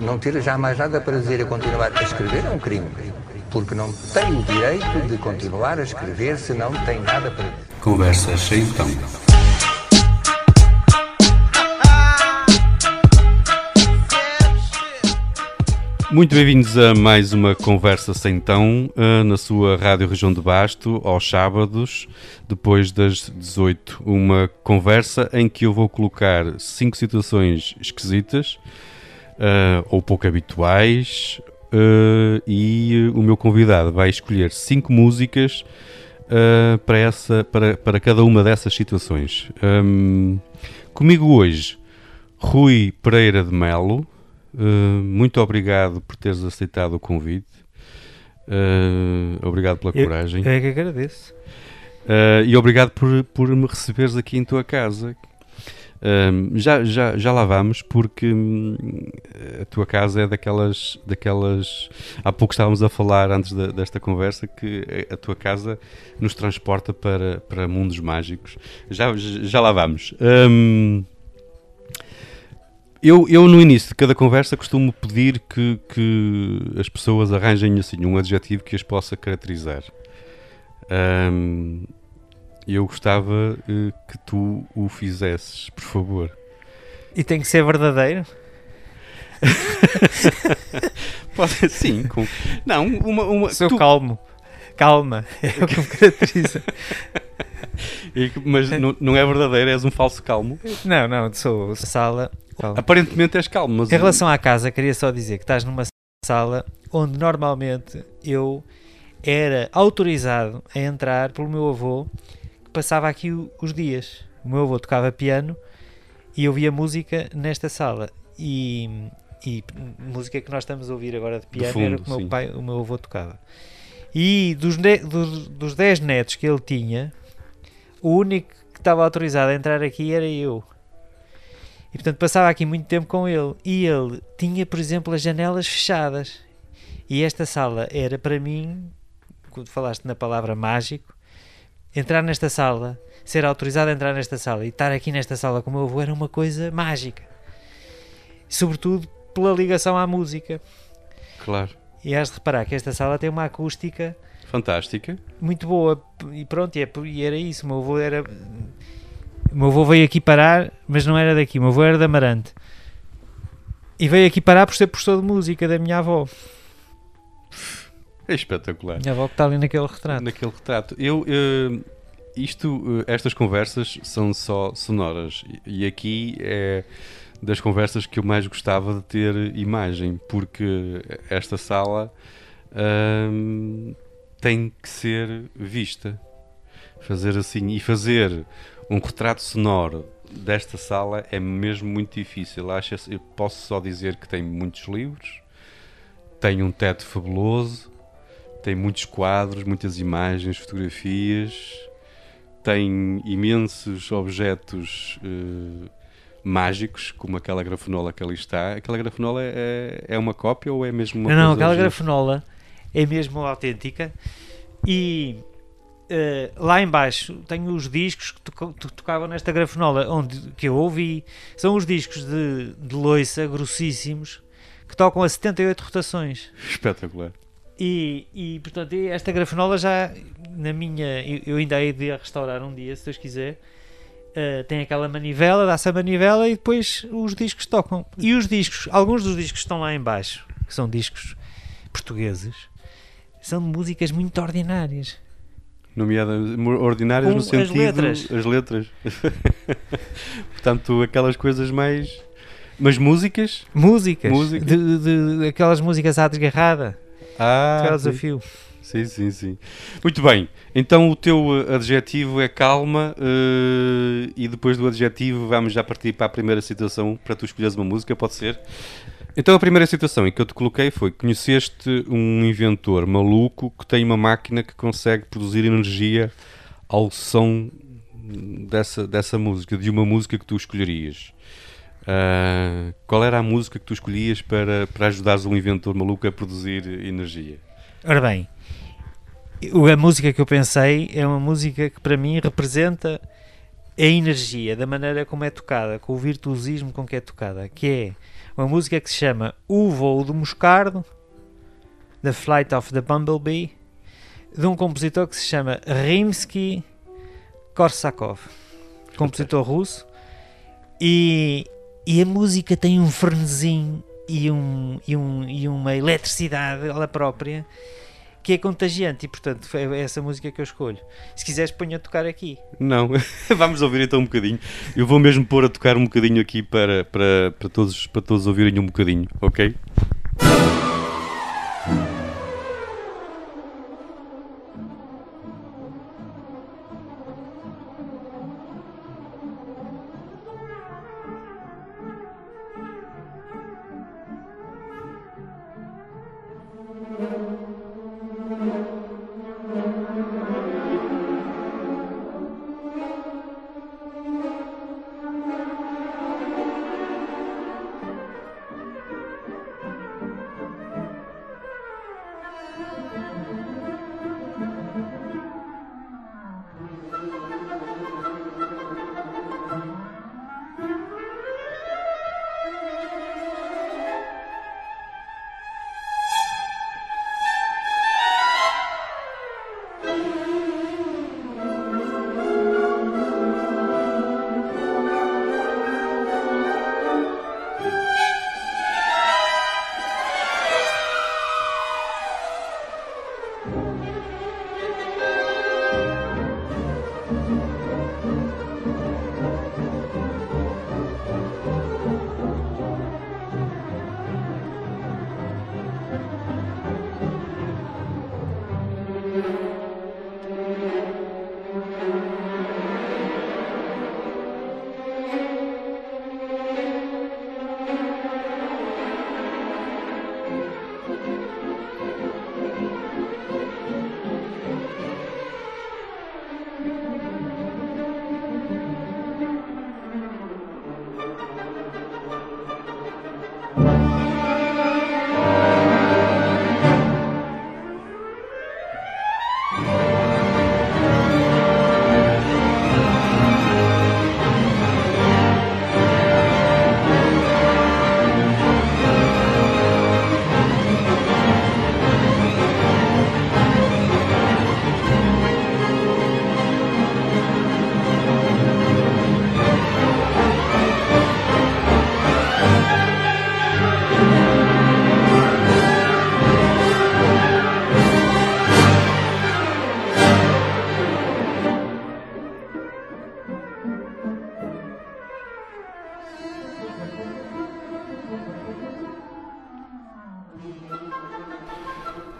não ter jamais nada para dizer a continuar a escrever é um crime. Porque não tem o direito de continuar a escrever se não tem nada para dizer. Conversas sem então. Muito bem-vindos a mais uma Conversa Sem Tão, uh, na sua Rádio Região de Basto, aos sábados, depois das 18. Uma conversa em que eu vou colocar cinco situações esquisitas, uh, ou pouco habituais, uh, e o meu convidado vai escolher cinco músicas para, essa, para, para cada uma dessas situações. Um, comigo hoje, Rui Pereira de Melo. Uh, muito obrigado por teres aceitado o convite. Uh, obrigado pela eu, coragem. Eu é que agradeço. Uh, e obrigado por, por me receberes aqui em tua casa. Já, já, já lá vamos, porque hum, a tua casa é daquelas, daquelas. Há pouco estávamos a falar antes de, desta conversa que a tua casa nos transporta para, para mundos mágicos. Já, já lá vamos. Um, eu, eu, no início de cada conversa, costumo pedir que, que as pessoas arranjem assim, um adjetivo que as possa caracterizar. Um, eu gostava uh, que tu o fizesses, por favor. E tem que ser verdadeiro? Pode ser, sim. Com... Não, uma. uma Sou tu... calmo. Calma, é o que me caracteriza. mas não, não é verdadeiro, és um falso calmo? Não, não, sou sala Calma. Aparentemente és calmo, mas... Em relação à casa, queria só dizer que estás numa sala onde normalmente eu era autorizado a entrar pelo meu avô, passava aqui os dias. O meu avô tocava piano e eu via música nesta sala. E, e música que nós estamos a ouvir agora de piano fundo, era o que o meu, pai, o meu avô tocava. E dos, dos, dos 10 netos que ele tinha, o único que estava autorizado a entrar aqui era eu. E portanto passava aqui muito tempo com ele. E ele tinha, por exemplo, as janelas fechadas. E esta sala era para mim, quando falaste na palavra mágico, entrar nesta sala, ser autorizado a entrar nesta sala e estar aqui nesta sala com o meu avô era uma coisa mágica. Sobretudo pela ligação à música. Claro. E has de reparar que esta sala tem uma acústica fantástica, muito boa. E pronto, e, é, e era isso. O meu avô era o meu avô veio aqui parar, mas não era daqui. O meu avô era de Amarante. E veio aqui parar por ser professor de música da minha avó. É espetacular. Minha avó que está ali naquele retrato. Naquele retrato. Eu, uh, isto, uh, estas conversas são só sonoras. E aqui é das conversas que eu mais gostava de ter imagem, porque esta sala uh, tem que ser vista. Fazer assim e fazer um retrato sonoro desta sala é mesmo muito difícil. Acho, eu posso só dizer que tem muitos livros, tem um teto fabuloso, tem muitos quadros, muitas imagens, fotografias, tem imensos objetos uh, mágicos, como aquela grafenola que ali está. Aquela grafenola é, é uma cópia ou é mesmo uma Não, não, aquela grafenola é mesmo autêntica e Uh, lá embaixo tenho os discos que to tocavam nesta grafenola onde, que eu ouvi. São os discos de, de loiça grossíssimos que tocam a 78 rotações. Espetacular. E, e portanto, esta grafenola já na minha. Eu, eu ainda hei de a restaurar um dia, se Deus quiser. Uh, tem aquela manivela, dá-se a manivela e depois os discos tocam. E os discos, alguns dos discos que estão lá embaixo, que são discos portugueses, são músicas muito ordinárias nomeadas ordinárias no sentido as letras. As letras. Portanto, aquelas coisas mais. Mas músicas? Músicas. Música. De, de, de, aquelas músicas à desgarrada. Ah. Aquela desafio. Sim, sim, sim. Muito bem. Então o teu eh, adjetivo é calma uh, e depois do adjetivo vamos já partir para a primeira situação para tu escolheres uma música, pode ser? Então a primeira situação em que eu te coloquei foi conheceste um inventor maluco que tem uma máquina que consegue produzir energia ao som dessa, dessa música, de uma música que tu escolherias. Uh, qual era a música que tu escolhias para, para ajudares um inventor maluco a produzir energia? Ora bem, a música que eu pensei é uma música que para mim representa a energia da maneira como é tocada, com o virtuosismo com que é tocada, que é uma música que se chama O Voo do Moscardo, The Flight of the Bumblebee, de um compositor que se chama Rimsky Korsakov, compositor russo, e, e a música tem um frenesim e, um, e, um, e uma eletricidade ela própria que é contagiante e portanto é essa música que eu escolho. Se quiseres ponho a tocar aqui. Não, vamos ouvir então um bocadinho. Eu vou mesmo pôr a tocar um bocadinho aqui para, para, para, todos, para todos ouvirem um bocadinho, ok?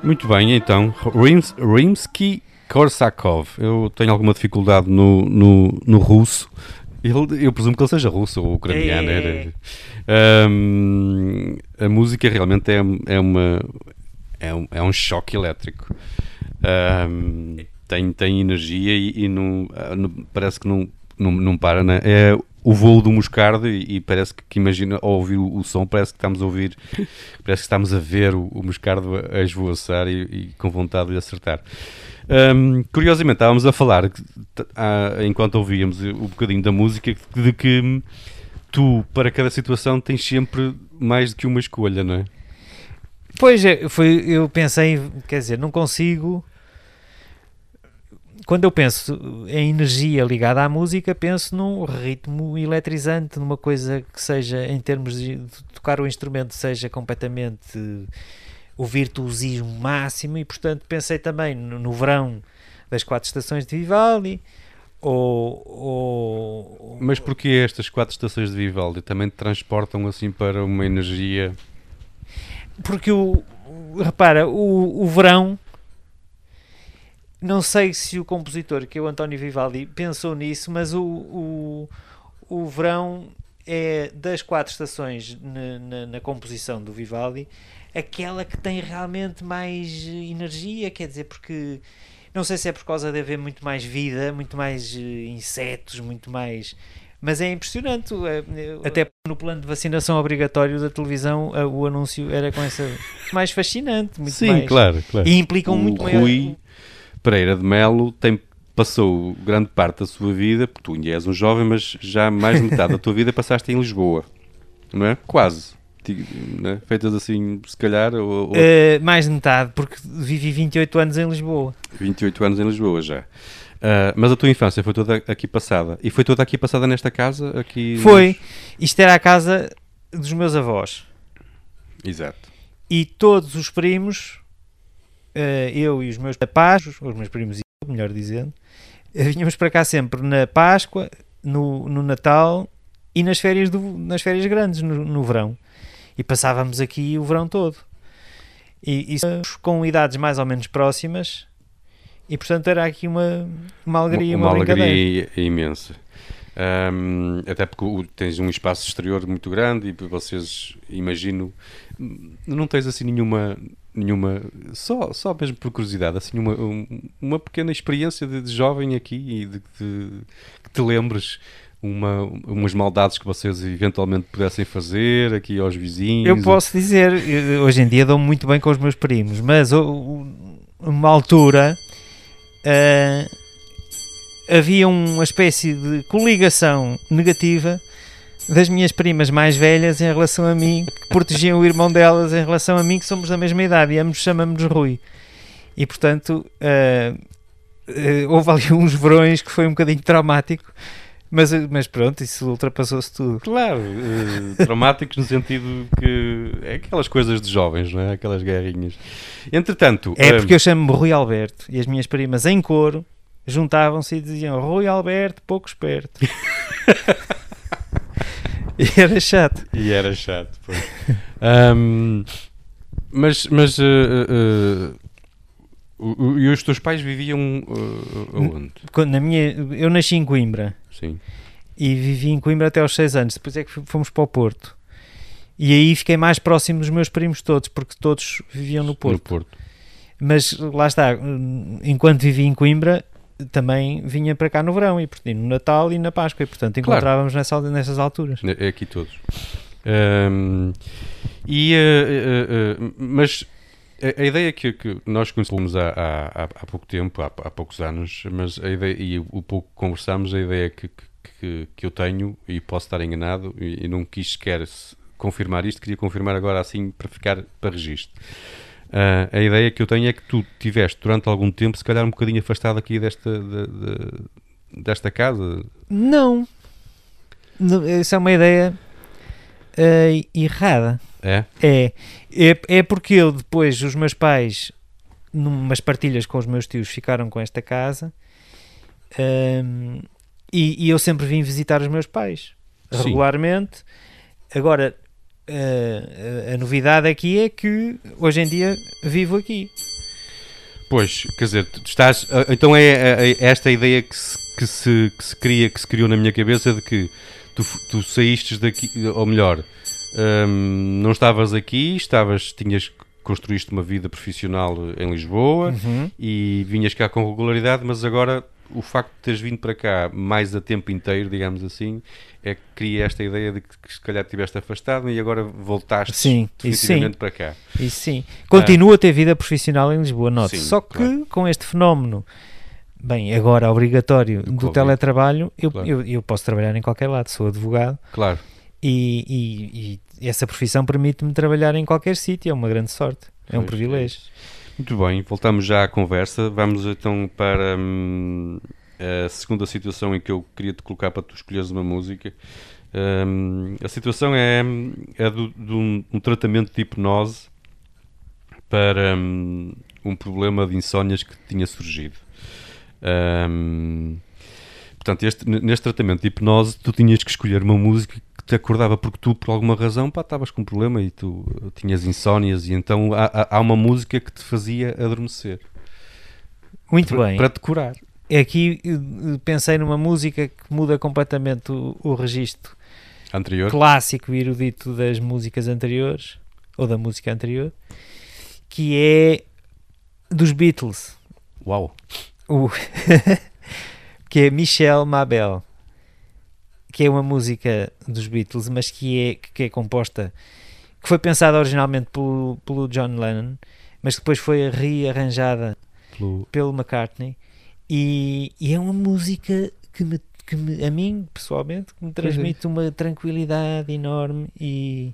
Muito bem, então, Rims, Rimsky Korsakov. Eu tenho alguma dificuldade no, no, no russo. Ele, eu presumo que ele seja russo ou ucraniano. É. Um, a música realmente é, é, uma, é, um, é um choque elétrico. Um, tem, tem energia e, e não, parece que não, não, não para, né? É o voo do moscardo e, e parece que, que, imagina ao ouvir o, o, som, parece que estamos a ouvir, parece que estamos a ver o, o moscardo a, a esvoaçar e, e, com vontade de acertar. Um, curiosamente, estávamos a falar, enquanto ouvíamos o bocadinho da música, de que tu, para cada situação, tens sempre mais do que uma escolha, não é? Pois é, foi, eu pensei, quer dizer, não consigo quando eu penso em energia ligada à música, penso num ritmo eletrizante, numa coisa que seja, em termos de tocar o instrumento, seja completamente o virtuosismo máximo, e portanto pensei também no, no verão das quatro estações de Vivaldi. Ou, ou, Mas porquê estas quatro estações de Vivaldi também te transportam assim para uma energia? Porque o repara, o, o verão não sei se o compositor, que é o António Vivaldi, pensou nisso, mas o, o, o verão é das quatro estações na, na, na, composição do Vivaldi aquela que tem realmente mais energia, quer dizer, porque não sei se é por causa de haver muito mais vida, muito mais uh, insetos, muito mais. Mas é impressionante, é, até no plano de vacinação obrigatório da televisão, o anúncio era com essa. mais fascinante, muito Sim, mais. claro, claro. E implicam o muito Rui... maior Pereira de Melo tem passou grande parte da sua vida, porque tu ainda és um jovem, mas já mais de metade da tua vida passaste em Lisboa, não é? Quase. Né? Feitas assim, se calhar, ou, ou Eh, mais de metade, porque vivi 28 anos em Lisboa. 28 anos em Lisboa já. Ah, mas a tua infância foi toda aqui passada. E foi toda aqui passada nesta casa? Aqui Foi. Isto era a casa dos meus avós. Exato. E todos os primos, eu e os meus pais, os meus primos e eu, melhor dizendo, eh, vinhamos para cá sempre na Páscoa, no, no Natal e nas férias, do, nas férias grandes, no, no verão. E passávamos aqui o verão todo. E, e com idades mais ou menos próximas. E portanto era aqui uma, uma alegria, uma, uma brincadeira. alegria imensa. Ahm, até porque tens um espaço exterior muito grande e vocês, imagino, não tens assim nenhuma, nenhuma só, só mesmo por curiosidade, assim uma, um- uma pequena experiência de, de jovem aqui e de, de- que te lembres uma, umas maldades que vocês eventualmente pudessem fazer aqui aos vizinhos. Eu posso dizer, hoje em dia dou-me muito bem com os meus primos, mas uma altura ah, havia uma espécie de coligação negativa das minhas primas mais velhas em relação a mim, que protegiam o irmão delas em relação a mim, que somos da mesma idade e ambos chamamos Rui. E portanto, ah, ah, houve ali uns verões que foi um bocadinho traumático, mas, mas pronto, isso ultrapassou-se tudo. Claro, eh, traumáticos no sentido que é aquelas coisas de jovens, não é? Aquelas guerrinhas. Entretanto, É eh, porque eu chamo-me Rui Alberto e as minhas primas em coro juntavam-se e diziam Rui Alberto, pouco esperto. e era chato. E era chato, pois. Ahm, mas, mas eh, o- o- e os teus pais viviam eh? Quando, na minha, eu nasci em Coimbra Sim. e vivi em Coimbra até aos 6 anos. Depois é que fomos para o Porto. E aí fiquei mais próximo dos meus primos todos, porque todos viviam no No Porto. Porto. Mas lá está, hum, enquanto vivi em Coimbra, também vinha para cá no verão, e portanto, no Natal e na Páscoa, e portanto Claro. encontrávamos nessa, al- nessas alturas. É aqui todos. Ahm, e, eh, eh, eh, mas a, a ideia que, que nós conhecemos há, há, há- pouco tempo, há, há poucos anos, mas a ideia, e o pouco conversámos, a ideia que, que, que eu tenho, e posso estar enganado, e, e não quis sequer se- confirmar isto, queria confirmar agora assim para ficar para registro. Ah, a ideia que eu tenho é que tu tiveste durante algum tempo, se calhar um bocadinho afastado aqui desta, de- de- desta casa. Não. Não, Essa é uma ideia eh, errada. É? É, é. É porque eu depois, os meus pais, numas partilhas com os meus tios, ficaram com esta casa ehm, e, e eu sempre vim visitar os meus pais Sim. regularmente. Agora, eh, a, a novidade aqui é que hoje em dia vivo aqui. Pois, quer dizer, tu estás. ah, Então é, é- é esta ideia que se, que, se, que se cria, que se criou na minha cabeça de que tu, tu saíste daqui, ou melhor, hum, não estavas aqui, estavas, tinhas construíste uma vida profissional em Lisboa Uhum. e vinhas cá com regularidade, mas agora o facto de teres vindo para cá mais a tempo inteiro, digamos assim, é que cria esta ideia de que, que se calhar estiveste afastado e agora voltaste Sim, isso sim. definitivamente para cá. Isso sim. Continuo a ter vida profissional em Lisboa, note. Sim, Só que claro. com este fenómeno, bem, agora obrigatório Do do, teletrabalho, eu, Claro. eu, eu posso trabalhar em qualquer lado, sou advogado Claro. e, e- e essa profissão permite-me trabalhar em qualquer sítio, é uma grande sorte, é um Pois, privilégio. Muito bem, voltamos já à conversa. Vamos então para hum, a segunda situação em que eu queria te colocar para tu escolheres uma música. Hum, a situação é, é de um, um tratamento de hipnose para hum, um problema de insónias que tinha surgido. Hum, portanto, este- neste tratamento de hipnose, tu tinhas que escolher uma música te acordava, porque tu, por alguma razão, pá, estavas com um problema e tu uh, tinhas insónias, e então há, há- uma música que te fazia adormecer. Muito para, bem. Para te curar. Aqui eh, pensei numa música que muda completamente o, o registro Anterior. clássico e erudito das músicas anteriores, ou da música anterior, que é dos Beatles. Uau. o que é Michel Mabel que é uma música dos Beatles mas que é, que é composta que foi pensada originalmente pelo, pelo John Lennon mas que depois foi rearranjada Pelo- pelo McCartney. E, e é uma música que, me, que me, a mim, pessoalmente, me transmite uma tranquilidade enorme e,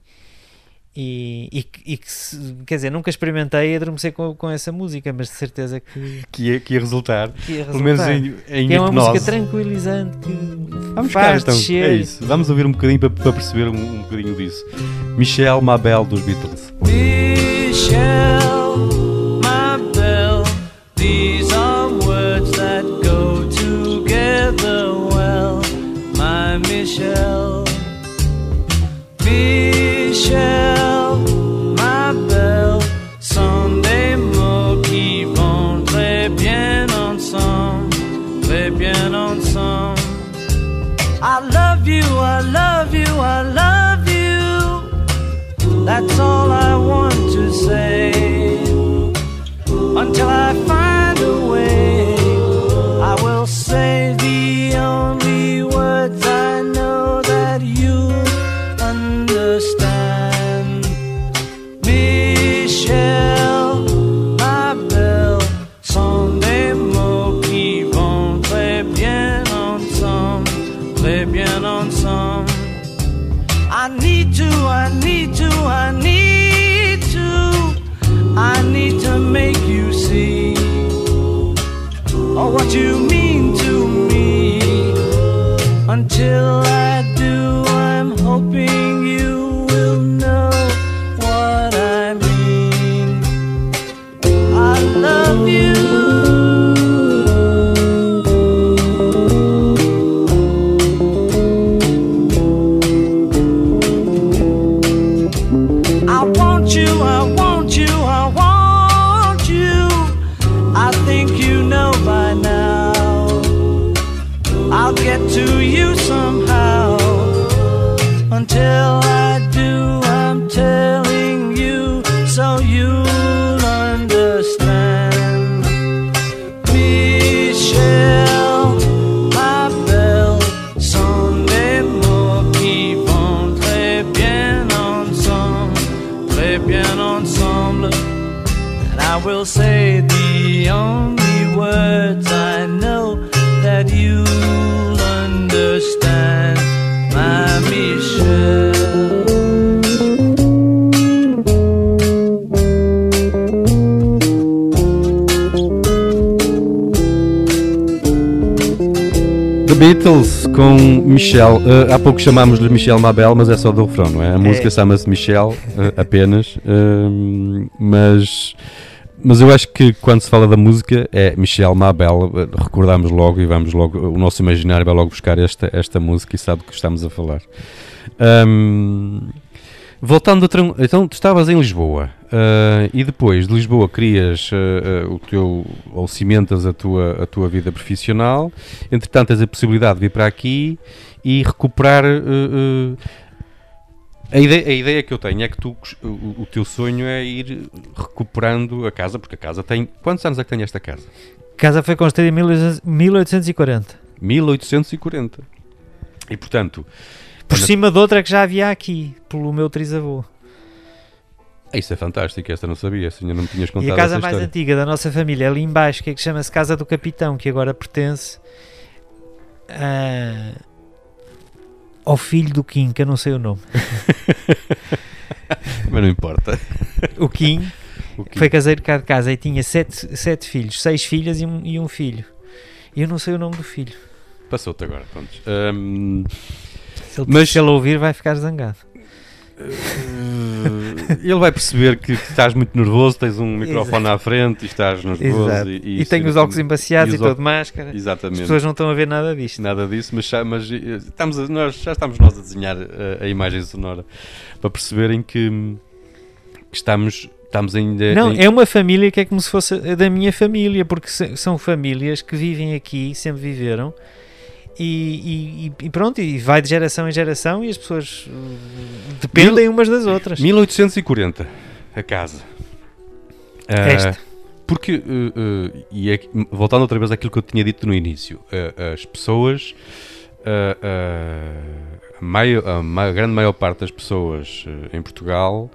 e, e, que- e que, quer dizer, nunca experimentei adormecer com, com essa música, mas de certeza que, Que ia, que ia resultar, que ia pelo menos resultar. em, em Que é uma hipnose. música tranquilizante que Vamos cá, faz então. descer. É isso. Vamos ouvir um bocadinho para, para perceber um, um bocadinho disso. Michel Mabel dos Beatles. Michelle, my belle, these are words that go together well, my Michelle. Michelle, Michel. Uh, há pouco chamámos-lhe Michel Mabel, mas é só do refrão, não é? A música chama-se Michel uh, apenas. um, mas, mas eu acho que quando se fala da música é Michel Mabel. uh, recordamos logo e vamos logo. O nosso imaginário vai logo buscar esta, esta música e sabe do que estamos a falar. Um, voltando a. Então, tu estavas em Lisboa uh, e depois de Lisboa crias uh, uh, o teu. ou cimentas a tua, a tua vida profissional. Entretanto, tens a possibilidade de vir para aqui e recuperar. uh, uh, a ideia, a ideia que eu tenho é que tu, o, o teu sonho é ir recuperando a casa, porque a casa tem. Quantos anos é que tem esta casa? A casa foi construída em 1840. 1840. E portanto, Por cima de outra que já havia aqui, pelo meu trisavô. isso é fantástico. Esta não sabia, assim, não me tinhas contado E a casa mais antiga da nossa família, ali embaixo, que é que chama-se Casa do Capitão, que agora pertence a- ao filho do Kim, que eu não sei o nome. Mas não importa. O Kim, O que- foi caseiro cá de casa e tinha sete, sete filhos, seis filhas e um, e um filho. E eu não sei o nome do filho. Passou-te agora, pronto. Hum, Se ele, Mas- se ele ouvir, vai ficar zangado. Eh, ele vai perceber que, que estás muito nervoso, tens um microfone à frente e estás nervoso. Exato. E, E, isso tenho os óculos embaciados e e, óculos- de máscara. As Exatamente. pessoas não estão a ver nada disto. Nada disso, mas, já- mas, eh, estamos a- nós, já estamos nós a desenhar eh, a, a imagem sonora para perceberem que, que estamos, estamos ainda. Não, em- é uma família que é como se fosse a da minha família, porque são famílias que vivem aqui, sempre viveram, e, e- e pronto, e vai de geração em geração e as pessoas uh, dependem umas das outras. 1840, a casa. Ah, Esta. Porque, eh, eh, e é voltando outra vez àquilo que eu tinha dito no início, as pessoas, a, maio- a grande maior parte das pessoas eh, em Portugal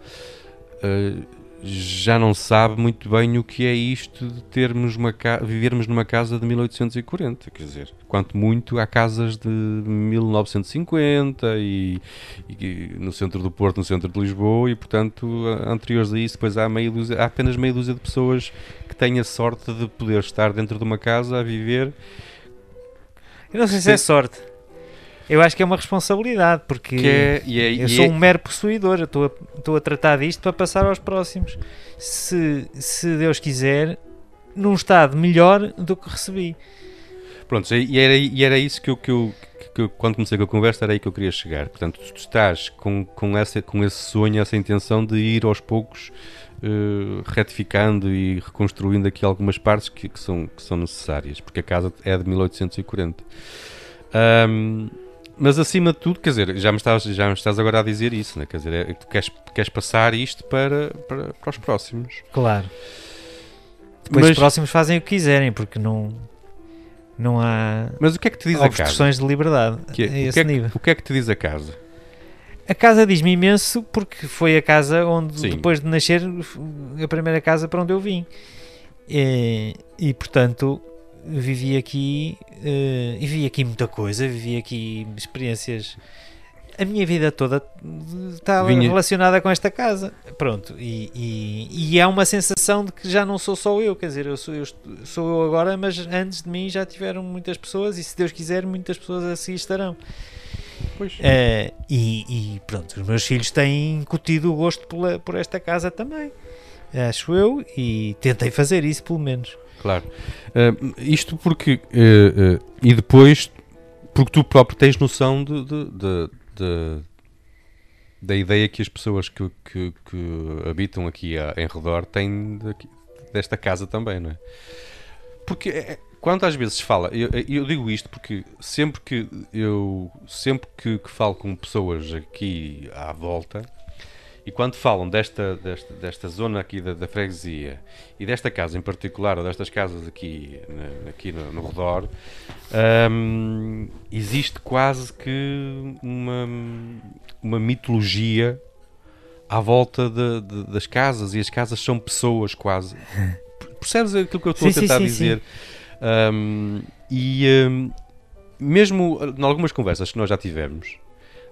eh, já não sabe muito bem o que é isto de termos uma vivermos numa casa de 1840, quer dizer, quanto muito há casas de 1950 e, e no centro do Porto, no centro de Lisboa e portanto anteriores a isso depois há, meia dúzia, há apenas meia dúzia de pessoas que têm a sorte de poder estar dentro de uma casa a viver Eu não sei se é sorte. Eu acho que é uma responsabilidade, porque que é, e é, eu e sou é- um mero possuidor, eu estou a, estou a tratar disto para passar aos próximos. Se, se Deus quiser, num estado melhor do que recebi. Pronto, e era, e era isso que eu, que, eu, que eu- quando comecei com a conversa, era aí que eu queria chegar. Portanto, tu estás com, com, essa, com esse sonho, essa intenção de ir aos poucos eh, retificando e reconstruindo aqui algumas partes que, que são, que são necessárias, porque a casa é de 1840. Ahm, mas acima de tudo, quer dizer, já me estás, já me estás agora a dizer isso, né? quer dizer, é, tu queres, queres passar isto para, para, para os próximos. Claro. Depois Mas- os próximos fazem o que quiserem, porque não, não há Mas o que é que te diz a casa? obstruções de liberdade Que é- a o, esse que é que, nível. o que é que te diz a casa? A casa diz-me imenso porque foi a casa onde, Sim. depois de nascer, a primeira casa para onde eu vim. E, e, portanto, vivi aqui eh, e vi aqui muita coisa, vivi aqui experiências. A minha vida toda está Vinha- relacionada com esta casa. Pronto, e, e, e há uma sensação de que já não sou só eu, quer dizer, eu sou eu, sou eu agora, mas antes de mim já tiveram muitas pessoas e se Deus quiser, muitas pessoas assim estarão. Pois. Eh, e, e pronto, os meus filhos têm incutido o gosto pela- por esta casa também, acho eu, e tentei fazer isso pelo menos. Claro. Uh, isto porque. uh, uh, e depois, porque tu próprio tens noção de, de- de- de- da ideia que as pessoas que, que- que habitam aqui a- em redor têm daqui- desta casa também, não é? Porque é- é- quando às vezes fala, eu, eu digo isto porque sempre que eu sempre que, que falo com pessoas aqui à volta e quando falam desta, desta, desta zona aqui da, da freguesia e desta casa em particular, ou destas casas aqui, na- aqui no, no redor, hum, existe quase que uma, uma mitologia à volta de- de- das casas e as casas são pessoas quase. Percebes aquilo que eu estou Sim, a tentar sim, sim, dizer? Hum, e hum, mesmo em algumas conversas que nós já tivemos,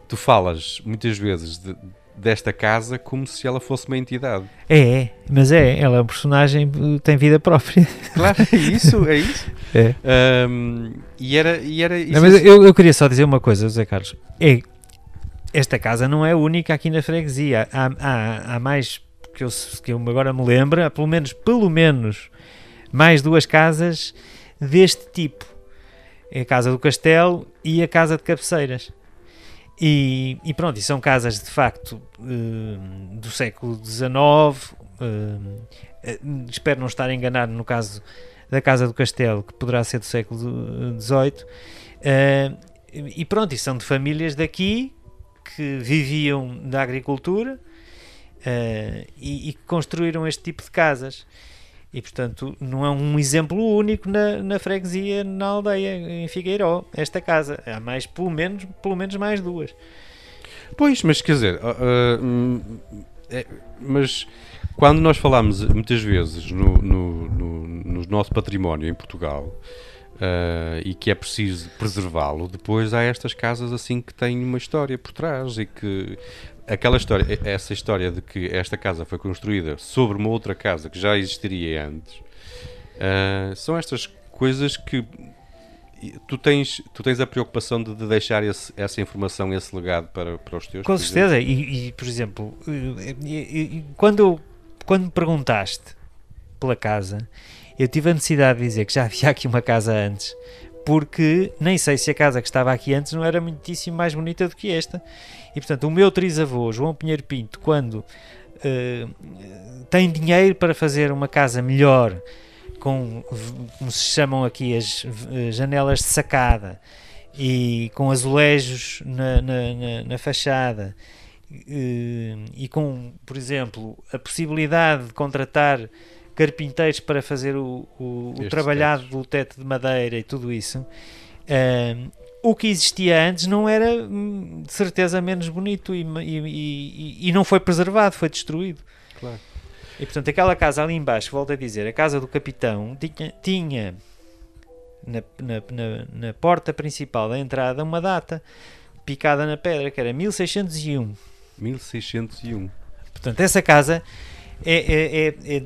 tu falas muitas vezes de- desta casa como se ela fosse uma entidade. É, é, mas é, ela é um personagem, tem vida própria. Claro, é isso, é isso. É. Hum, e era, e era isso. Não, mas eu, eu queria só dizer uma coisa, José Carlos. É, esta casa não é única aqui na freguesia. Há, há, há mais que eu, que eu agora me lembro, há pelo menos, pelo menos, mais duas casas deste tipo. É a Casa do Castelo e a Casa de Cabeceiras. E, e pronto, e são casas de facto eh, do século XIX. eh, eh, espero não estar enganado no caso da Casa do Castelo, que poderá ser do século XVIII. E pronto, e são de famílias daqui que viviam da agricultura e, e construíram este tipo de casas. E portanto, não é um exemplo único na, na freguesia, na aldeia, em Figueiró, esta casa. Há mais, pelo menos, pelo menos mais duas. Pois, mas quer dizer, ah, hum, é, mas quando nós falamos muitas vezes no, no, no- no nosso património em Portugal ah, e que é preciso preservá-lo, depois há estas casas assim que têm uma história por trás e que aquela história, essa história de que esta casa foi construída sobre uma outra casa que já existiria antes, ah, são estas coisas que tu tens, tu tens a preocupação de, de deixar esse- essa informação, esse legado para, para os teus Com certeza, e, e, por exemplo, eh, e- e- e quando, quando me perguntaste pela casa, eu tive a necessidade de dizer que já havia aqui uma casa antes, porque nem sei se a casa que estava aqui antes não era muitíssimo mais bonita do que esta. E portanto, o meu trisavô, João Pinheiro Pinto, quando eh, tem dinheiro para fazer uma casa melhor, com, como se chamam aqui, as v- janelas de sacada, e com azulejos na, na, na- na fachada eh, e com, por exemplo, a possibilidade de contratar carpinteiros para fazer o, o, o trabalhado do teto de madeira e tudo isso. eh, o que existia antes não era hum, de certeza menos bonito e, e- e- e não foi preservado, foi destruído. E portanto, aquela casa ali embaixo, volto a dizer, a casa do capitão, tinha, tinha na, na, na, na porta principal da entrada uma data picada na pedra, que era 1601. 1601. Portanto, essa casa é, é- é-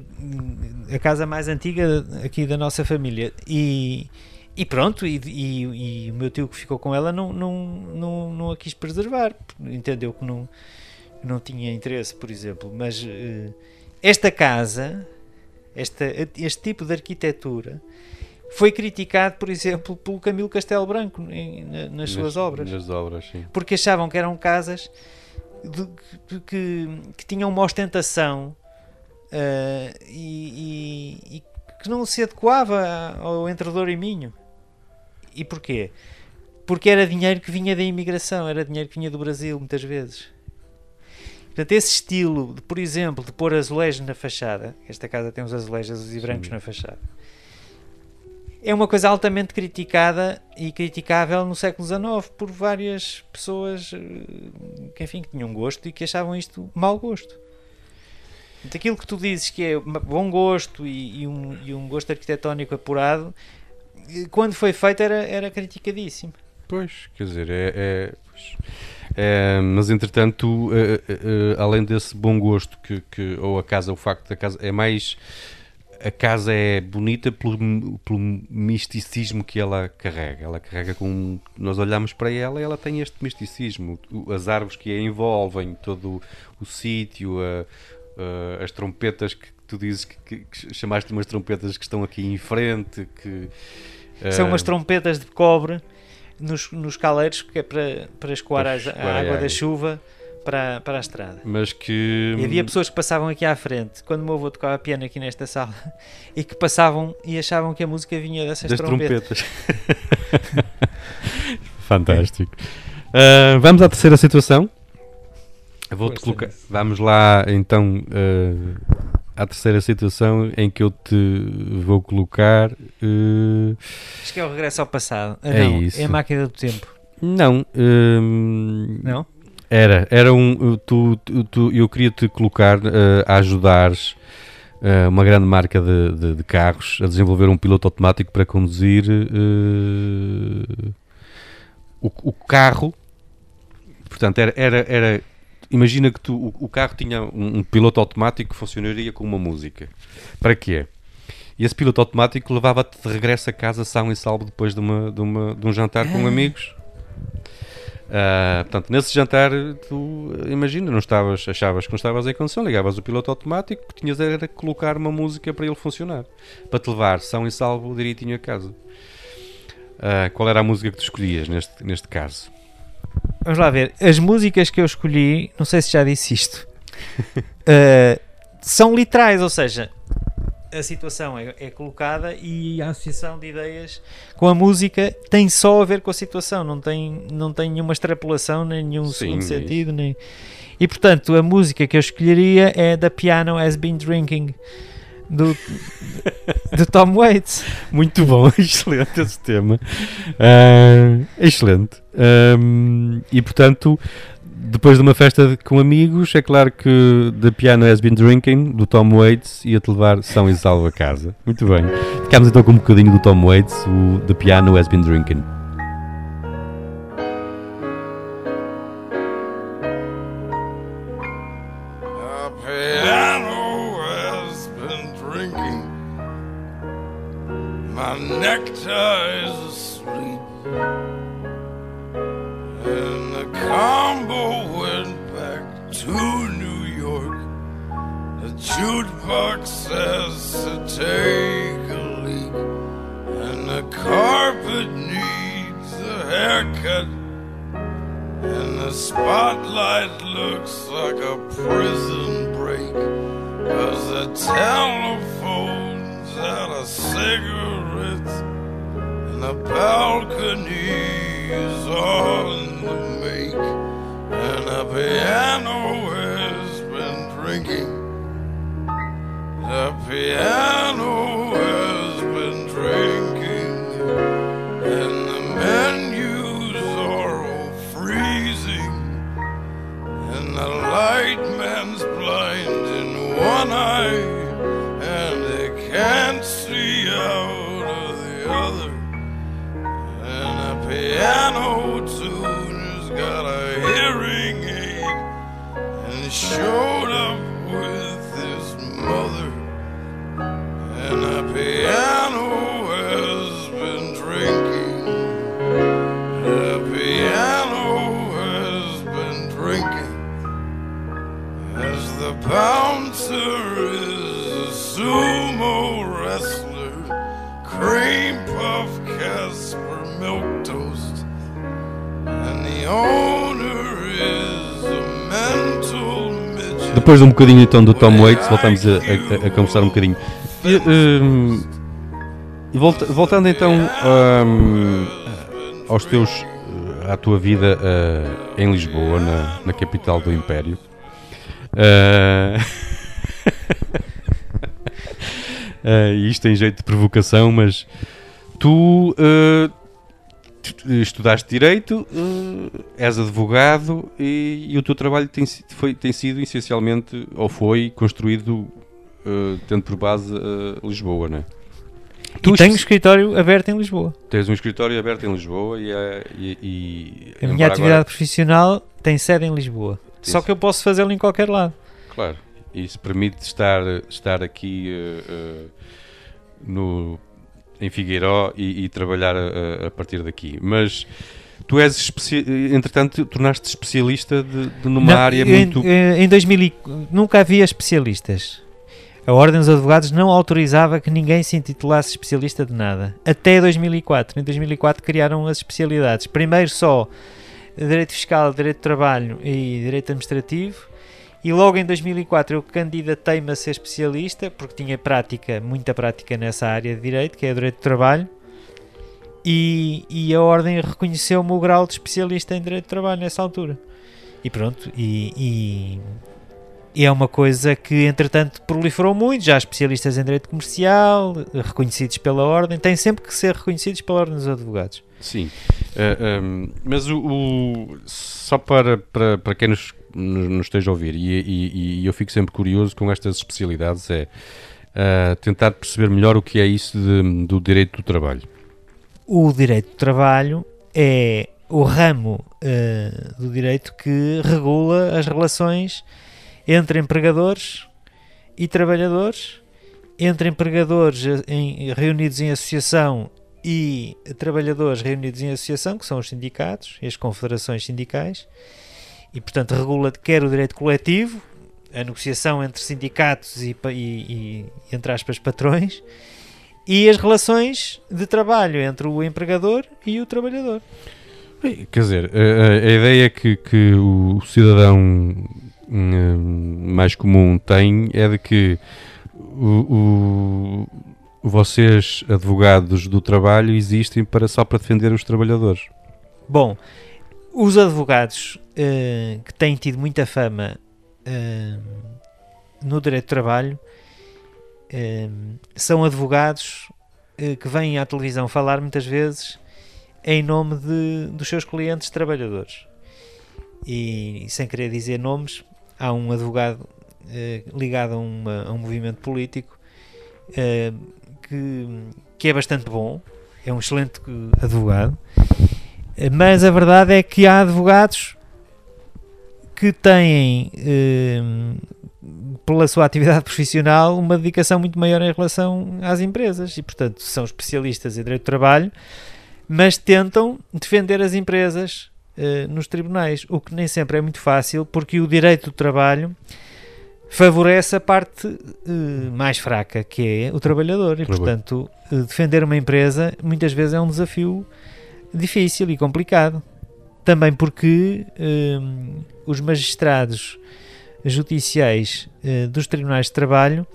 é a casa mais antiga aqui da nossa família. E, e pronto, e, e- e o meu tio que ficou com ela não, não, não, não a quis preservar. Entendeu que não, não tinha interesse, por exemplo. Mas eh, esta casa, esta, este tipo de arquitetura, foi criticado, por exemplo, pelo Camilo Castelo Branco em- na- nas suas obras Nas obras, sim. porque achavam que eram casas de- que, que, que tinham uma ostentação eh, e, e- e que não se adequava ao entre Douro e Minho. E porquê? Porque era dinheiro que vinha da imigração, era dinheiro que vinha do Brasil, muitas vezes. Portanto, esse estilo, de, por exemplo, de pôr azulejos na fachada, esta casa tem uns azulejos azuis e brancos Sim. na fachada, é uma coisa altamente criticada e criticável no século XIX por várias pessoas eh, que, enfim, que tinham gosto e que achavam isto mau gosto. Portanto, aquilo que tu dizes que é bom gosto e, e um, e um gosto arquitetónico apurado, quando foi feito era, era criticadíssimo. Pois, quer dizer, é. é-. É, mas entretanto, eh, eh, eh, além desse bom gosto que, que- ou a casa, o facto da casa é mais a casa é bonita pelo, pelo misticismo que ela carrega. Ela carrega com nós olhamos para ela e ela tem este misticismo, as árvores que a envolvem, todo o, o sítio, a- a- as trompetas que tu dizes que, que- que chamaste umas trompetas que estão aqui em frente, que São eh, umas trompetas de cobre nos, nos caleiros que é para, para escoar, a a água da chuva para, para a estrada. mas que E havia pessoas que passavam aqui à frente, quando o meu avô tocava piano aqui nesta sala, e que passavam e achavam que a música vinha dessas das trompetas. trompetas. Fantástico. Ah, vamos à terceira situação. Vou-te colocar. nisso. Vamos lá então ah, à terceira situação em que eu te vou colocar. ah, Acho que é o regresso ao passado. Ah, É não, isso. é a máquina do tempo. não. hum, Não? Era, era um. Tu, tu- tu- eu queria te colocar eh, a ajudares eh, uma grande marca de, de- de carros a desenvolver um piloto automático para conduzir eh, o, o carro. Portanto, era. era, era- imagina que tu, o, o carro tinha um, um piloto automático que funcionaria com uma música. Para quê? E esse piloto automático levava-te de regresso a casa são e salvo depois de, uma, de, uma- de um jantar com Ah. amigos. Ah, portanto, nesse jantar, tu imagina, não estavas, achavas que não estavas em condição, ligavas o piloto automático, o que tinhas era colocar uma música para ele funcionar, para te levar são e salvo direitinho a casa. Ah, qual era a música que tu escolhias neste, neste caso? Vamos lá ver. As músicas que eu escolhi, não sei se já disse isto, eh, são literais, ou seja, a situação é, é colocada e a associação de ideias com a música tem só a ver com a situação, não tem, não tem nenhuma extrapolação, nem nenhum Sim, segundo é sentido. Nem... E portanto, a música que eu escolheria é da Piano Has Been Drinking do, do Tom Waits. Muito bom, excelente esse tema. Ah, excelente. Ahm, e portanto, depois de uma festa de- com amigos, é claro que The Piano Has Been Drinking, do Tom Waits, ia-te levar são e salvo a casa. Muito bem. Ficámos então com um bocadinho do Tom Waits, o The Piano Has Been Drinking. My necktie is asleep. And the combo went back to New York. The jukebox says to take a leak. And the carpet needs a haircut. And the spotlight looks like a prison break. Cause the telephone's out of cigarettes. And the balcony is on the make. And the piano has been drinking. The piano has been drinking. And the menus are all freezing. And the light man's blind in one eye and they can't piano tuner's got a hearing aid and showed up with his mother. And the piano has been drinking. The piano has been drinking. As the bouncer is a sumo wrestler, cream puff Casper milk toast. And the owner is a mental midget. Depois de um bocadinho então do Tom Waits, voltamos a, a- a conversar um bocadinho. E, hum, e volta- voltando então hum, aos teus, à tua vida eh, em Lisboa, na, na capital do Império. Eh, eh, isto tem jeito de provocação, mas tu tu estudaste Direito, eh, és advogado e, e o teu trabalho tem, foi, tem sido essencialmente, ou foi, construído eh, tendo por base eh, Lisboa, não é? Tu tenho um escritório aberto em Lisboa. tens um escritório aberto em Lisboa e, e, e- A minha atividade agora- profissional tem sede em Lisboa. Só Isso. que eu posso fazê-lo em qualquer lado. Claro, isso permite estar, estar aqui eh, eh, no, em Figueiró e, e trabalhar a, a partir daqui. Mas tu és, entretanto, tornaste especialista de, de numa Não, área eu muito. Em, em 2000 e- nunca havia especialistas. A Ordem dos Advogados não autorizava que ninguém se intitulasse especialista de nada. Até 2004. Em 2004 criaram as especialidades. Primeiro só Direito Fiscal, Direito de Trabalho e Direito Administrativo. E logo em 2004 eu candidatei-me a ser especialista, porque tinha prática, muita prática nessa área de Direito, que é Direito de Trabalho. E, e a Ordem reconheceu-me o grau de especialista em Direito de Trabalho nessa altura. E pronto, e, e- é uma coisa que entretanto proliferou muito. Já há especialistas em direito comercial, reconhecidos pela ordem, têm sempre que ser reconhecidos pela ordem dos advogados. Sim. Eh, ehm, mas o, o- só para, para, para quem nos, nos, nos esteja a ouvir, e, e- e eu fico sempre curioso com estas especialidades, é eh, tentar perceber melhor o que é isso de- do direito do trabalho. O direito do trabalho é o ramo eh, do direito que regula as relações entre empregadores e trabalhadores, entre empregadores em- reunidos em associação e trabalhadores reunidos em associação, que são os sindicatos e as confederações sindicais, e portanto regula quer o direito coletivo, a negociação entre sindicatos e, e- e, entre aspas patrões, e as relações de trabalho entre o empregador e o trabalhador. Quer dizer, a, a- a ideia que, que o cidadão hum, mais comum tem é de que o, o- vocês, advogados do trabalho, existem para, só para defender os trabalhadores. Bom, os advogados eh, que têm tido muita fama eh, no direito do trabalho eh, são advogados que vêm à televisão falar muitas vezes em nome de, dos seus clientes trabalhadores. E sem querer dizer nomes, há um advogado ligado a, uma- a um movimento político que, que é bastante bom, é um excelente advogado, mas a verdade é que há advogados que têm, eh, pela sua atividade profissional, uma dedicação muito maior em relação às empresas. E, portanto, são especialistas em direito do trabalho, mas tentam defender as empresas eh, nos tribunais, o que nem sempre é muito fácil, porque o direito do trabalho favorece a parte eh, mais fraca, que é o trabalhador, e portanto, eh, defender uma empresa muitas vezes é um desafio difícil e complicado. Também porque hum, os magistrados judiciais eh, dos tribunais de trabalho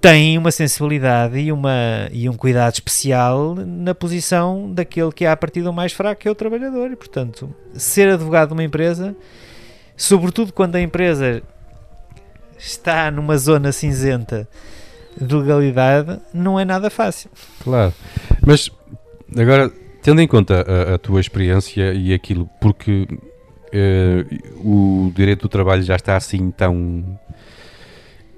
têm uma sensibilidade e, uma, e um cuidado especial na posição daquele que é a partida mais fraco, que é o trabalhador. E, portanto, ser advogado de uma empresa, sobretudo quando a empresa está numa zona cinzenta de legalidade, não é nada fácil. Claro. Mas agora, tendo em conta a, a tua experiência e aquilo, porque eh, o direito do trabalho já está assim tão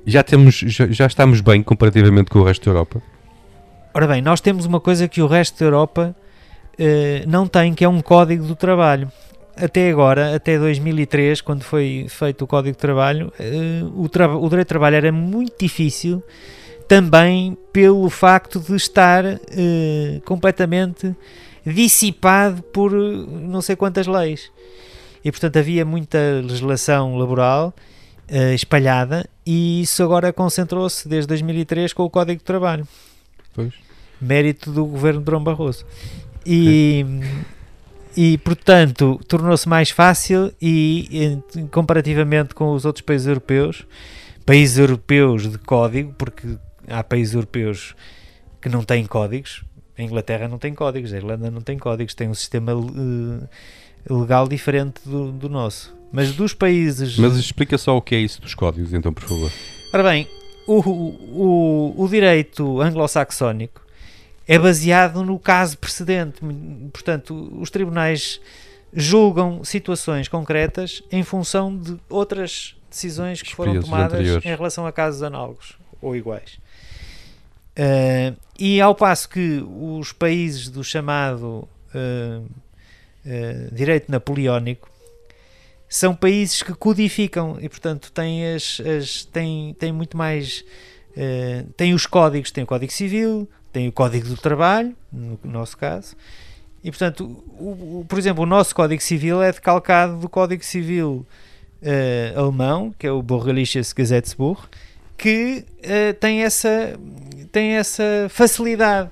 Já, temos, já, já estamos bem comparativamente com o resto da Europa? Ora bem, nós temos uma coisa que o resto da Europa eh, não tem, que é um código do trabalho. Até agora, até 2003, quando foi feito o código de trabalho, eh, o, tra- o direito de trabalho era muito difícil, também pelo facto de estar completamente dissipado por não sei quantas leis. E portanto havia muita legislação laboral eh, espalhada e isso agora concentrou-se desde 2003 com o Código de Trabalho Pois. mérito do governo de Dom Barroso. E, e portanto, tornou-se mais fácil e, em- comparativamente com os outros países europeus, países europeus de código, porque há países europeus que não têm códigos. A Inglaterra não tem códigos, a Irlanda não tem códigos, tem um sistema eh, legal diferente do, do nosso. Mas dos países. Mas explica só o que é isso dos códigos, então, por favor. Ora bem, o, o, o direito anglo-saxónico é baseado no caso precedente. Portanto, os tribunais julgam situações concretas em função de outras decisões que foram tomadas anteriores. em relação a casos análogos ou iguais. Eh, e ao passo que os países do chamado eh, eh, direito napoleónico são países que codificam e portanto têm, as, as- têm, têm muito mais eh, têm os códigos, tem o Código Civil, tem o Código do Trabalho, no nosso caso, e portanto, o- o- por exemplo, o nosso Código Civil é decalcado do Código Civil eh, alemão, que é o Bürgerliches Gesetzbuch, que eh, tem, essa, tem essa facilidade,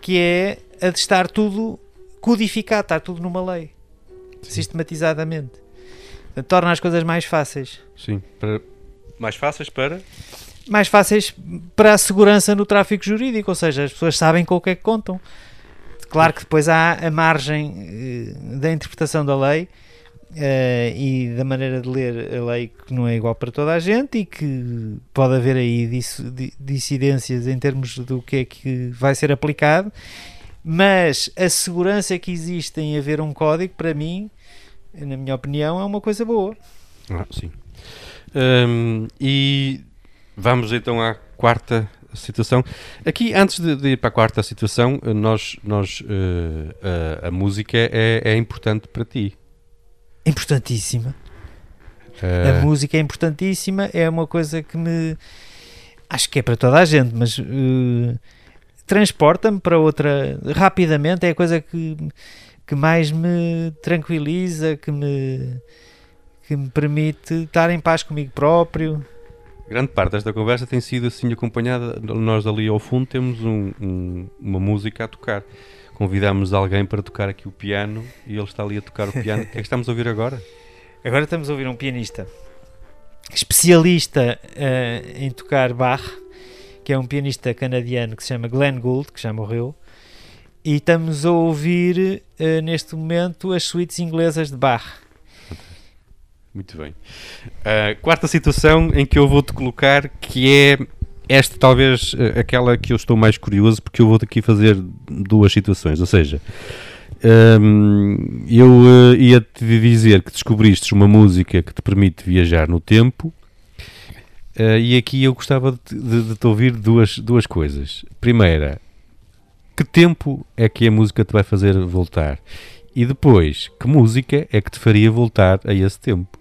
que é a de estar tudo codificado, estar tudo numa lei, sistematizadamente. Portanto, torna as coisas mais fáceis. Sim. Para... Mais fáceis para. mais fáceis para a segurança no tráfico jurídico, ou seja, as pessoas sabem com o que é que contam. Claro que depois há a margem eh, da interpretação da lei eh, e da maneira de ler a lei que não é igual para toda a gente e que pode haver aí dis- di- dissidências em termos do que é que vai ser aplicado, mas a segurança que existe em haver um código, para mim, na minha opinião, é uma coisa boa. Ah, sim. Hum, e vamos então à quarta situação. Aqui, antes de, de ir para a quarta situação, nós, nós, eh, a, a música é, é importante para ti. Importantíssima. Eh, A música é importantíssima, é uma coisa que me. Acho que é para toda a gente, mas eh, transporta-me para outra. Rapidamente, é a coisa que, que mais me tranquiliza, que me, que me permite estar em paz comigo próprio. grande parte desta conversa tem sido assim acompanhada. Nós ali ao fundo temos um- um- uma música a tocar. Convidámos alguém para tocar aqui o piano e ele está ali a tocar o piano. O que é que estamos a ouvir agora? Agora estamos a ouvir um pianista especialista eh, em tocar Bach, que é um pianista canadiano que se chama Glenn Gould, que já morreu. E estamos a ouvir eh, neste momento as suítes inglesas de Bach. Muito bem. A quarta situação em que eu vou-te colocar, que é esta talvez eh, aquela que eu estou mais curioso, porque eu vou-te aqui fazer duas situações. Ou seja, hum, eu eh, ia-te dizer que descobriste uma música que te permite viajar no tempo. Eh, e aqui eu gostava de, de- de te ouvir duas, duas coisas. Primeira, que tempo é que a música te vai fazer voltar? E depois, que música é que te faria voltar a esse tempo?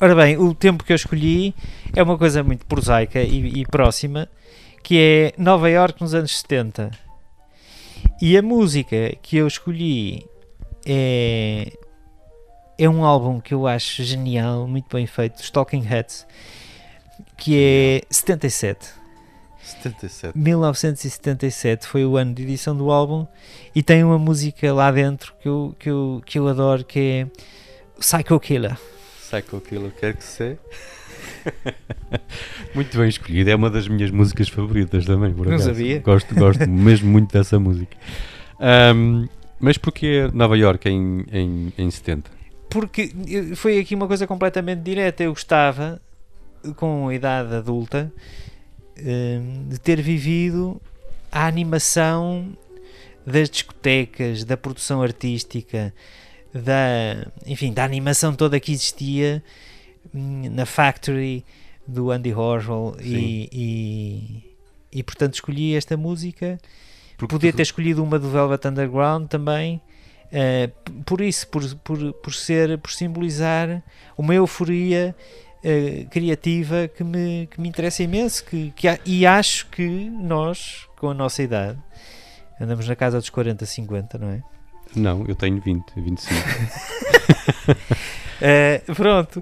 Ora bem, o tempo que eu escolhi é uma coisa muito prosaica e, e próxima, que é Nova York nos anos 70. E a música que eu escolhi é, é um álbum que eu acho genial, muito bem feito, dos Talking Heads, que é 77. 77. 1977 foi o ano de edição do álbum e tem uma música lá dentro que eu, que eu, que eu adoro que é Psycho Killer. Psycho Killer, quer que seja. muito bem escolhido, é uma das minhas músicas favoritas também, por Não acaso. sabia. Gosto, gosto mesmo muito dessa música. Ahm, mas porquê Nova York em, em, em 70? Porque foi aqui uma coisa completamente direta. Eu gostava, com a idade adulta, eh, de ter vivido a animação das discotecas, da produção artística, da, enfim, da animação toda que existia hum, na Factory, do Andy Warhol e, e, e, portanto escolhi esta música. Porque Podia tu- ter escolhido uma do Velvet Underground também. Eh, por isso, por, por, por ser, por simbolizar uma euforia eh, criativa que me, que me interessa imenso que, que, e acho que nós, com a nossa idade, andamos na casa dos 40, 50, não é? Não, eu tenho 20, 25. Eh, pronto,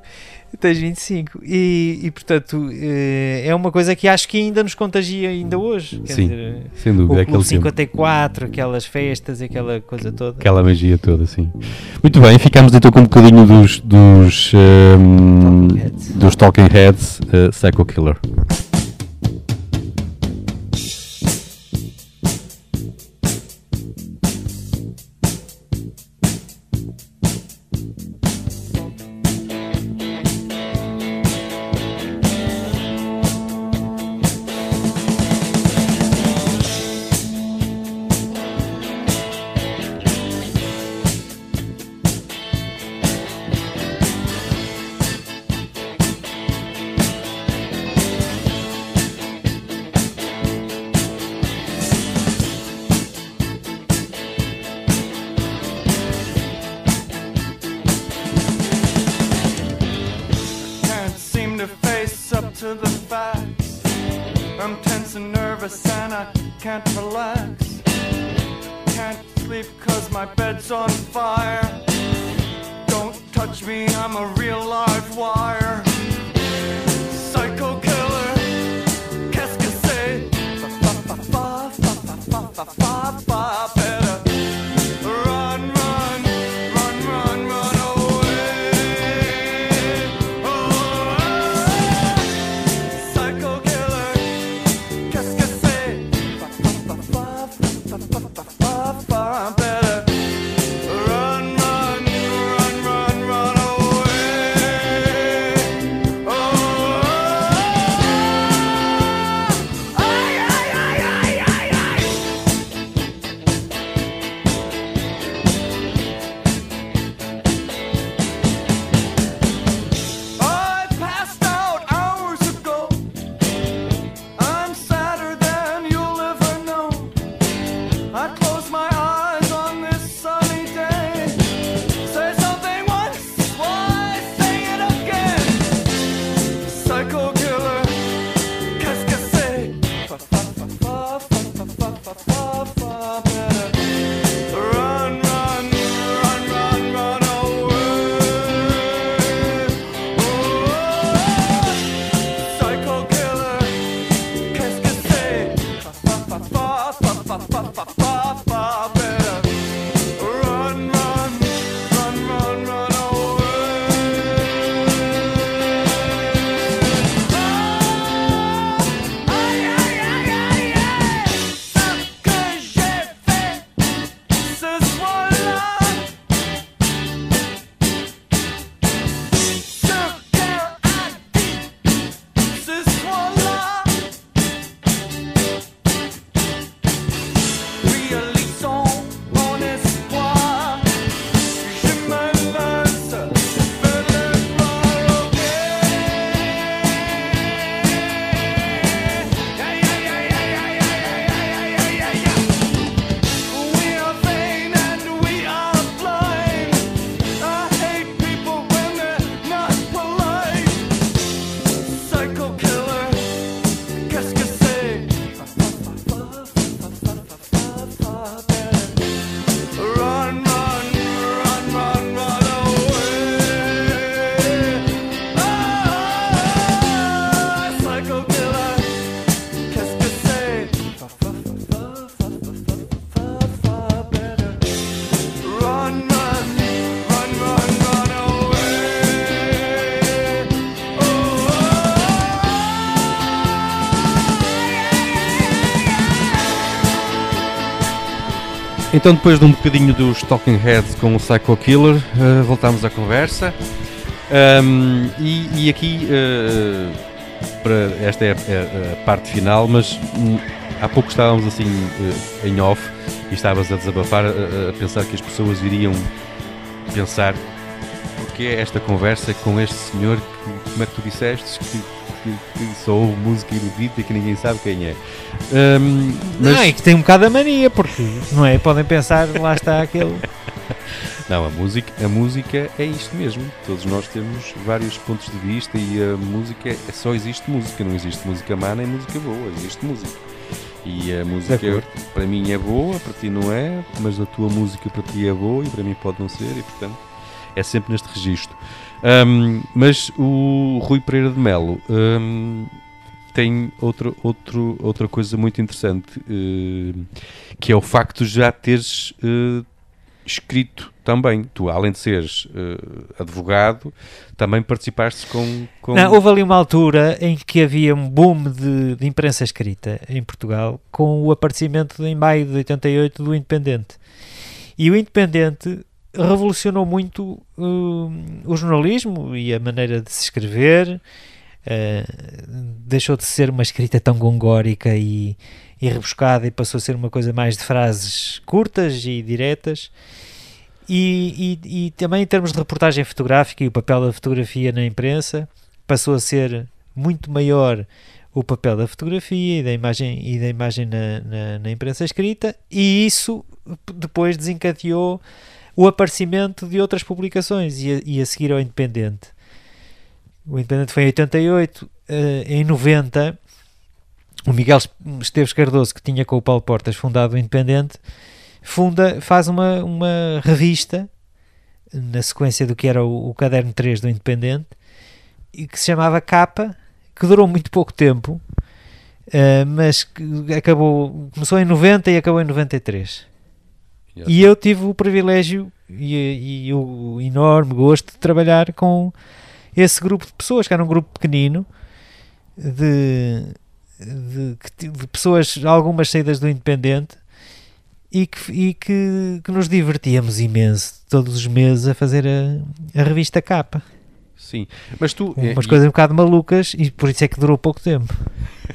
tens 25 e, e portanto eh, é uma coisa que acho que ainda nos contagia ainda hoje. Quer Sim, dizer, Sem o dúvida, Clube aquele tempo. 54, aquelas festas, aquela coisa toda. Aquela magia toda, sim. Muito bem, ficamos então com um bocadinho dos, dos, ehm, Talking Heads. dos Talking Heads, eh, Psycho Killer. Então, depois de um bocadinho dos Talking Heads com o Psycho Killer, eh, voltamos à conversa. Ahm, e, e aqui, eh, para esta é, é a parte final, mas hum, há pouco estávamos assim eh, em off e estavas a desabafar, a, a pensar que as pessoas iriam pensar porque é esta conversa com este senhor que, como é que tu disseste, que que, que só ouve música erudita que ninguém sabe quem é. Ahm, mas, Não, e que tem um bocado a mania, porque, não é? Podem pensar, lá está aquele. não, a música, a música é isto mesmo. Todos nós temos vários pontos de vista e a música é, só existe música, não existe música má nem música boa, existe música. E a música para mim é boa, para ti não é, mas a tua música para ti é boa e para mim pode não ser, e portanto é sempre neste registro. Ahm, mas o Rui Pereira de Melo ahm, tem outra, outro, outra coisa muito interessante, eh, que é o facto de já teres eh, escrito também. Tu, além de seres eh, advogado, também participaste com. com... Não, houve ali uma altura em que havia um boom de, de imprensa escrita em Portugal com o aparecimento em maio de 88 do Independente. E o Independente revolucionou muito hum, o jornalismo e a maneira de se escrever. eh, deixou de ser uma escrita tão gongórica e, e rebuscada e passou a ser uma coisa mais de frases curtas e diretas. E, e- e também em termos de reportagem fotográfica e o papel da fotografia na imprensa, passou a ser muito maior o papel da fotografia e da imagem, e da imagem na, na, na imprensa escrita, e isso depois desencadeou o aparecimento de outras publicações e a, e a seguir ao Independente. O Independente foi em 88, eh, em 90, o Miguel Esteves Cardoso, que tinha com o Paulo Portas fundado o Independente, funda, faz uma, uma revista na sequência do que era o, o caderno 3 do Independente e que se chamava Capa, que durou muito pouco tempo, eh, mas que acabou, começou em 90 e acabou em 93. E eu tive o privilégio e, e o enorme gosto de trabalhar com esse grupo de pessoas, que era um grupo pequenino, de, de, de pessoas, algumas saídas do Independente, e que, e que, que nos divertíamos imenso todos os meses a fazer a, a revista Capa. Sim, mas tu. Umas e- coisas um bocado malucas e por isso é que durou pouco tempo.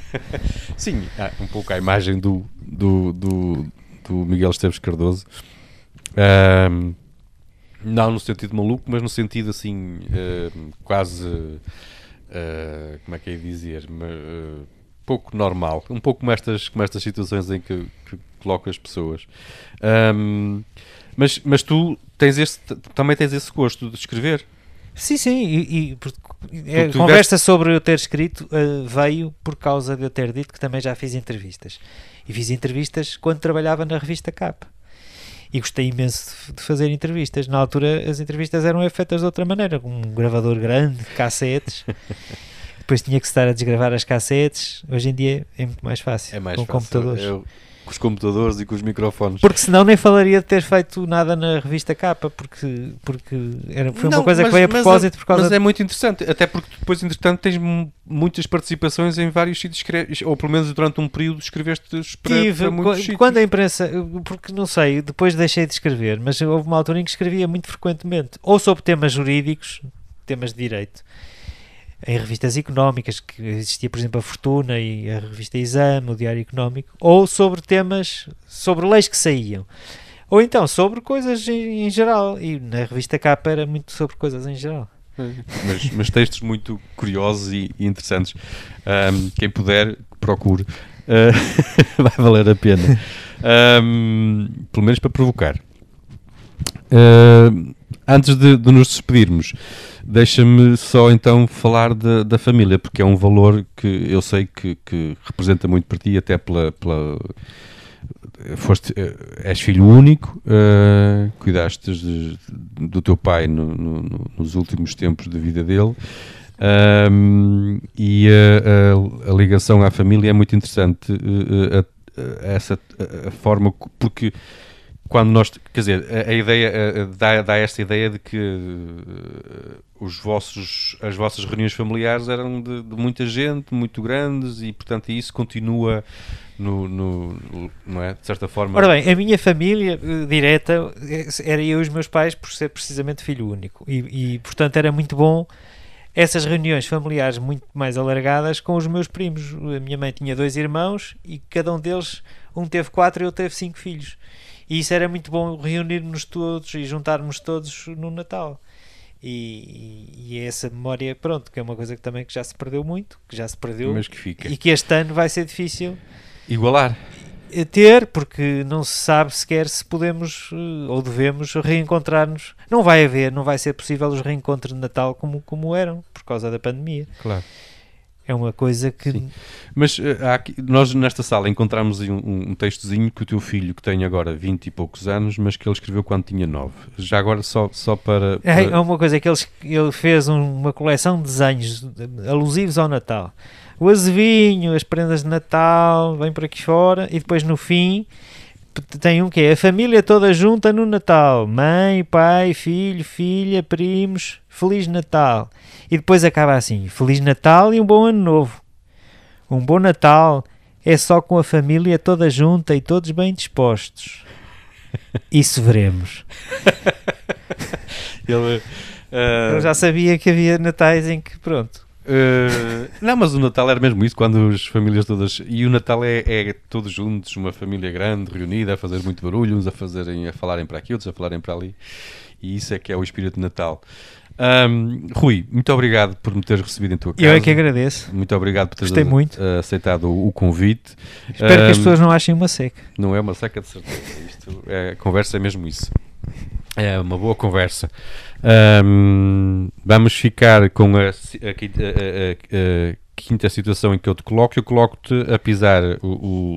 Sim, um pouco a imagem do, do, do, do Miguel Esteves Cardoso. Ahm, não no sentido maluco, mas no sentido assim, ahm, quase. ah, como é que é dizer? Ah, pouco normal. Um pouco como estas, como estas situações em que, que coloca as pessoas. Ahm, mas, mas tu tens esse, também tens esse gosto de escrever. Sim, sim, e, e a tu conversa sobre eu ter escrito eh, veio por causa de eu ter dito que também já fiz entrevistas. E fiz entrevistas quando trabalhava na revista Capa. E gostei imenso de, de fazer entrevistas. Na altura as entrevistas eram feitas de outra maneira, com um gravador grande, cassetes. Depois tinha que estar a desgravar as cassetes. Hoje em dia é muito mais fácil, É mais com fácil. computadores. Eu- com os computadores e com os microfones. Porque senão nem falaria de ter feito nada na revista Capa, porque, porque era, foi uma Não, coisa mas- que veio a mas propósito por causa Mas é muito interessante, até porque depois, entretanto, tens mu- muitas participações em vários sítios, ou pelo menos durante um período escreveste para, Tive, para muitos sítios. quando a imprensa, porque não sei, depois deixei de escrever, mas houve uma altura em que escrevia muito frequentemente, ou sobre temas jurídicos, temas de direito, em revistas económicas, que existia, por exemplo, a Fortuna e a revista Exame, o Diário Económico, ou sobre temas, sobre leis que saíam. Ou então sobre coisas em, em geral, e na revista Capa era muito sobre coisas em geral. mas, mas textos muito curiosos e, e interessantes. Ahm, quem puder, procure. Ah, vai valer a pena. Ahm, pelo menos para provocar. Ah, antes de, de nos despedirmos, deixa-me só então falar da, da família, porque é um valor que eu sei que, que representa muito para ti, até pela. pela foste, eh, és filho único, eh, cuidaste de- do teu pai no- no- no- nos últimos tempos da vida dele. Ahm, e a, a- a ligação à família é muito interessante a- essa forma porque quando nós quer dizer a, a ideia eh, dá, dá esta ideia de que eh, os vossos as vossas reuniões familiares eram de, de muita gente muito grandes e portanto isso continua no, no- não é de certa forma Ora bem, a minha família eh, direta eh, era eu e os meus pais por ser precisamente filho único e, e, portanto era muito bom essas reuniões familiares muito mais alargadas com os meus primos. A minha mãe tinha dois irmãos e cada um deles, um teve quatro e outro teve cinco filhos. E isso era muito bom reunirmos todos e juntarmos todos no Natal. E, e é essa memória, pronto, que é uma coisa que também que já se perdeu muito, que já se perdeu Mas que fica. e que este ano vai ser difícil Igualar. eh, ter, porque não se sabe sequer se podemos eh, ou devemos reencontrar-nos. Não vai haver, não vai ser possível os reencontros de Natal como, como eram, por causa da pandemia. Claro. É uma coisa que. Sim. Mas há aqui- nós nesta sala encontramos um, um- textozinho que o teu filho, que tem agora 20 e poucos anos, mas que ele escreveu quando tinha 9. Já agora só, só para... É, para- é uma coisa que eles, ele fez um- uma coleção de desenhos alusivos ao Natal. O azevinho, as prendas de Natal, vem por aqui fora e depois no fim tem um que é a família toda junta no Natal. Mãe, pai, filho, filha, primos, Feliz Natal. E depois acaba assim, Feliz Natal e um bom ano novo. Um bom Natal é só com a família toda junta e todos bem dispostos. Isso veremos. Ele, eh, Eu já sabia que havia natais em que, pronto. Eh, não, mas o Natal era mesmo isso, quando as famílias todas... E o Natal é, é todos juntos, uma família grande, reunida, a fazer muito barulho, uns a, fazerem, a falarem para aqui, outros a falarem para ali. E isso é que é o espírito de Natal. Ahm, Rui, muito obrigado por me teres recebido em tua casa. Eu é que agradeço. Muito obrigado por teres aceitado o, o convite. Espero que as pessoas não achem uma seca. Não é uma seca de certeza. Isto é, a conversa é mesmo isso. É uma boa conversa. Ahm, vamos ficar com a, a a- a- quinta situação em que eu te coloco. Eu coloco-te a pisar o,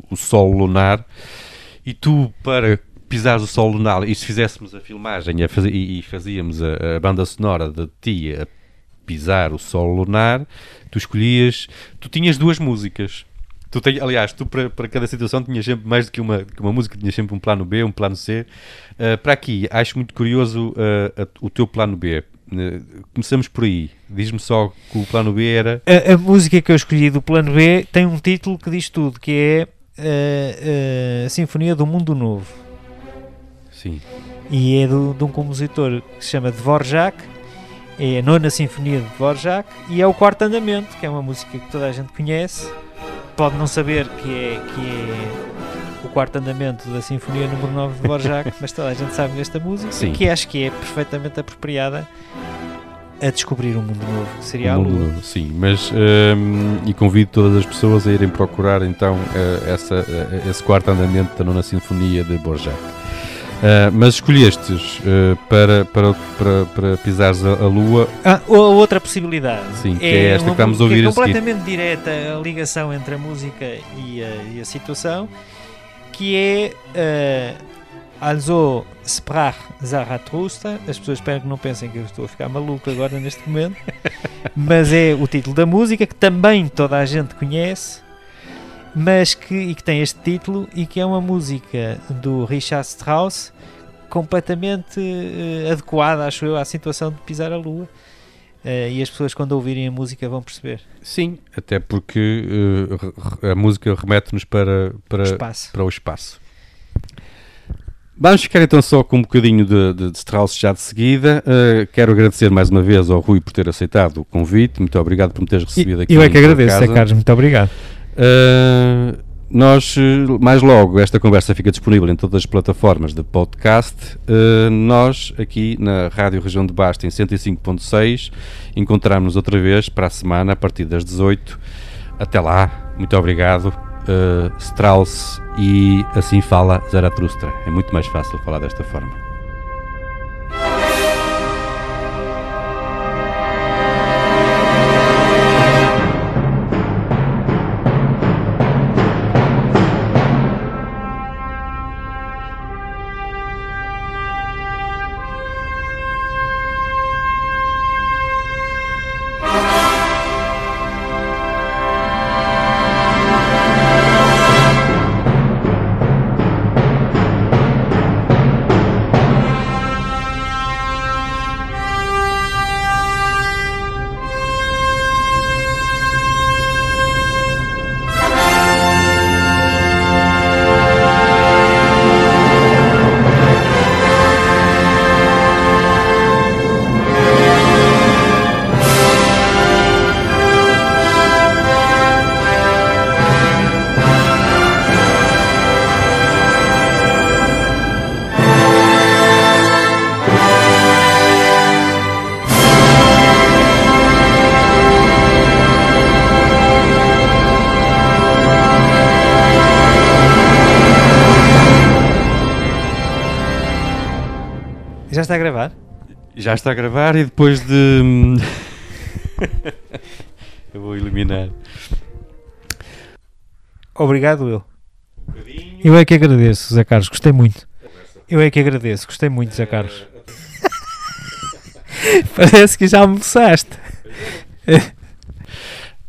o, o sol lunar e tu, para pisares o sol lunar, e se fizéssemos a filmagem a e, e fazíamos a, a banda sonora de ti a pisar o sol lunar, tu escolhias. Tu tinhas duas músicas. Tu tens, aliás, tu para, para cada situação tinhas sempre mais do que uma, uma música, tinhas sempre um plano B, um plano C. Uh, para aqui, acho muito curioso uh, a- o teu plano B. Uh, começamos por aí. Diz-me só que o plano B era. A, a música que eu escolhi do plano B tem um título que diz tudo, que é eh, a Sinfonia do Mundo Novo. Sim. E é do- de um compositor que se chama Dvorak. É a nona Sinfonia de Dvorak e é o quarto andamento, que é uma música que toda a gente conhece. Pode não saber que é, que é o quarto andamento da Sinfonia número 9 de Dvorak, mas toda a gente sabe desta música, Sim. que acho que é perfeitamente apropriada a descobrir um mundo novo, que seria O a Lua. novo, Sim, mas. um, e convido todas as pessoas a irem procurar então uh, essa, uh, esse quarto andamento da nona Sinfonia de Borjak. Uh, mas escolhestes para, para, para, para pisares a, a lua. Ah, ou a outra possibilidade. Sim, que é esta uma que estamos a música ouvir a seguir. completamente direta a ligação entre a música e a, e a situação, que é uh, Also Sprach Zarathustra. As pessoas esperam que não pensem que eu estou a ficar maluco agora neste momento, mas é o título da música que também toda a gente conhece. Mas que, e que tem este título e que é uma música do Richard Strauss completamente eh, adequada, acho eu, à situação de pisar a lua. Eh, e as pessoas, quando ouvirem a música, vão perceber Sim, até porque uh, a música remete-nos para, o para, espaço. para o espaço. Vamos ficar então só com um bocadinho de, de, de Strauss já de seguida. Uh, quero agradecer mais uma vez ao Rui por ter aceitado o convite. Muito obrigado por me teres recebido aqui. eu é que agradeço. Zé Carlos, muito obrigado. Uh, nós, uh, mais logo, esta conversa fica disponível em todas as plataformas de podcast. Uh, nós, aqui na Rádio Região de Basta, em 105.6, encontramos-nos outra vez para a semana, a partir das 18. Até lá, muito obrigado. Uh, Strauss e assim fala Zaratustra. É muito mais fácil falar desta forma. Já está a gravar e depois de. eu vou eliminar. Obrigado, eu. Eu é que agradeço, Zé Carlos, gostei muito. Eu é que agradeço, gostei muito, Zé Carlos. Parece que já almoçaste.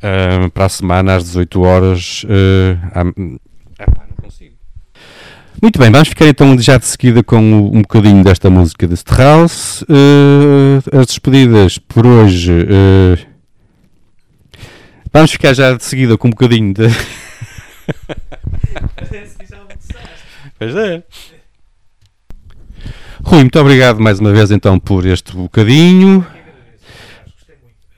Ah, para a semana às 18 horas. ah, há- Epá, não consigo. Muito bem, vamos ficar então já de seguida com um bocadinho desta música de Strauss. Ah, as despedidas por hoje. ah, vamos ficar já de seguida com um bocadinho de. Pois é. Rui, muito obrigado mais uma vez então por este bocadinho.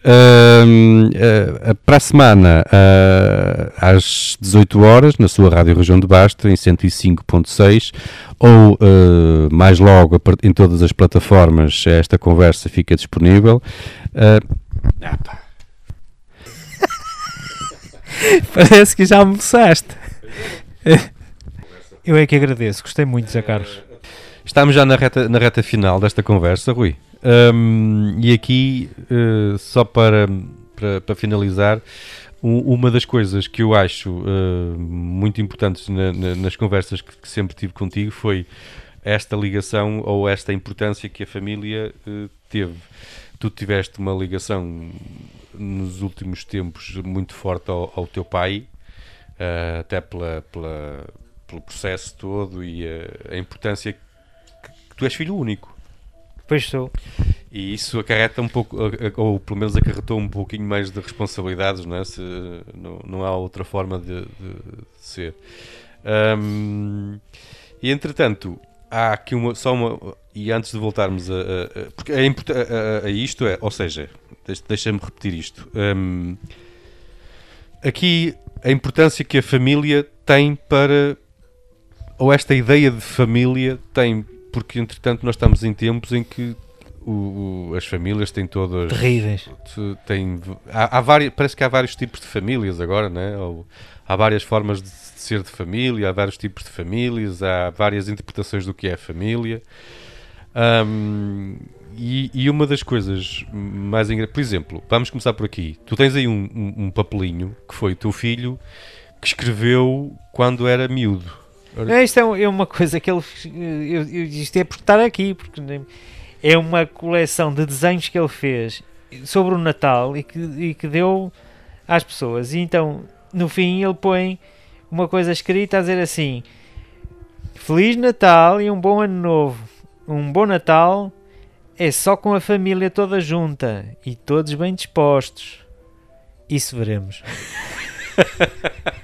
Ahm, ah, para a semana, ah, às 18 horas, na sua Rádio Região de Basto, em 105.6, ou ah, mais logo em todas as plataformas, esta conversa fica disponível. Ah, ah. Parece que já almoçaste. Eu é que agradeço, gostei muito, Zé Carlos. Estamos já na reta, na reta final desta conversa, Rui. Ahm, e aqui, eh, só para, para, para finalizar, u- uma das coisas que eu acho eh, muito importantes na- na- nas conversas que, que sempre tive contigo foi esta ligação ou esta importância que a família eh, teve. Tu tiveste uma ligação nos últimos tempos muito forte ao, ao teu pai, até pela, pela- pelo processo todo e a, a importância que, que tu és filho único. Pois sou. E isso acarreta um pouco, ou pelo menos acarretou um pouquinho mais de responsabilidades, não é? Se, não, não há outra forma de, de- de ser. Ahm, e entretanto, há aqui uma, só uma. E antes de voltarmos a. a- porque é a, a- a isto é, ou seja, deixa- deixa-me repetir isto. Ahm, aqui a importância que a família tem para. Ou esta ideia de família tem, porque entretanto nós estamos em tempos em que o- o- as famílias têm todas. Terríveis. Tem, há, há várias, parece que há vários tipos de famílias agora, né? Ou, há várias formas de ser de família, há vários tipos de famílias, há várias interpretações do que é família. Ahm, e, e uma das coisas mais engraçadas, por exemplo, vamos começar por aqui. Tu tens aí um, um- um papelinho que foi o teu filho que escreveu quando era miúdo. É, isto é, um- é uma coisa que ele. Eu, eu, isto é por estar aqui, porque é uma coleção de desenhos que ele fez sobre o Natal e que, e que deu às pessoas. E então, no fim, ele põe uma coisa escrita a dizer assim: Feliz Natal e um bom Ano Novo. Um bom Natal é só com a família toda junta e todos bem dispostos. Isso veremos.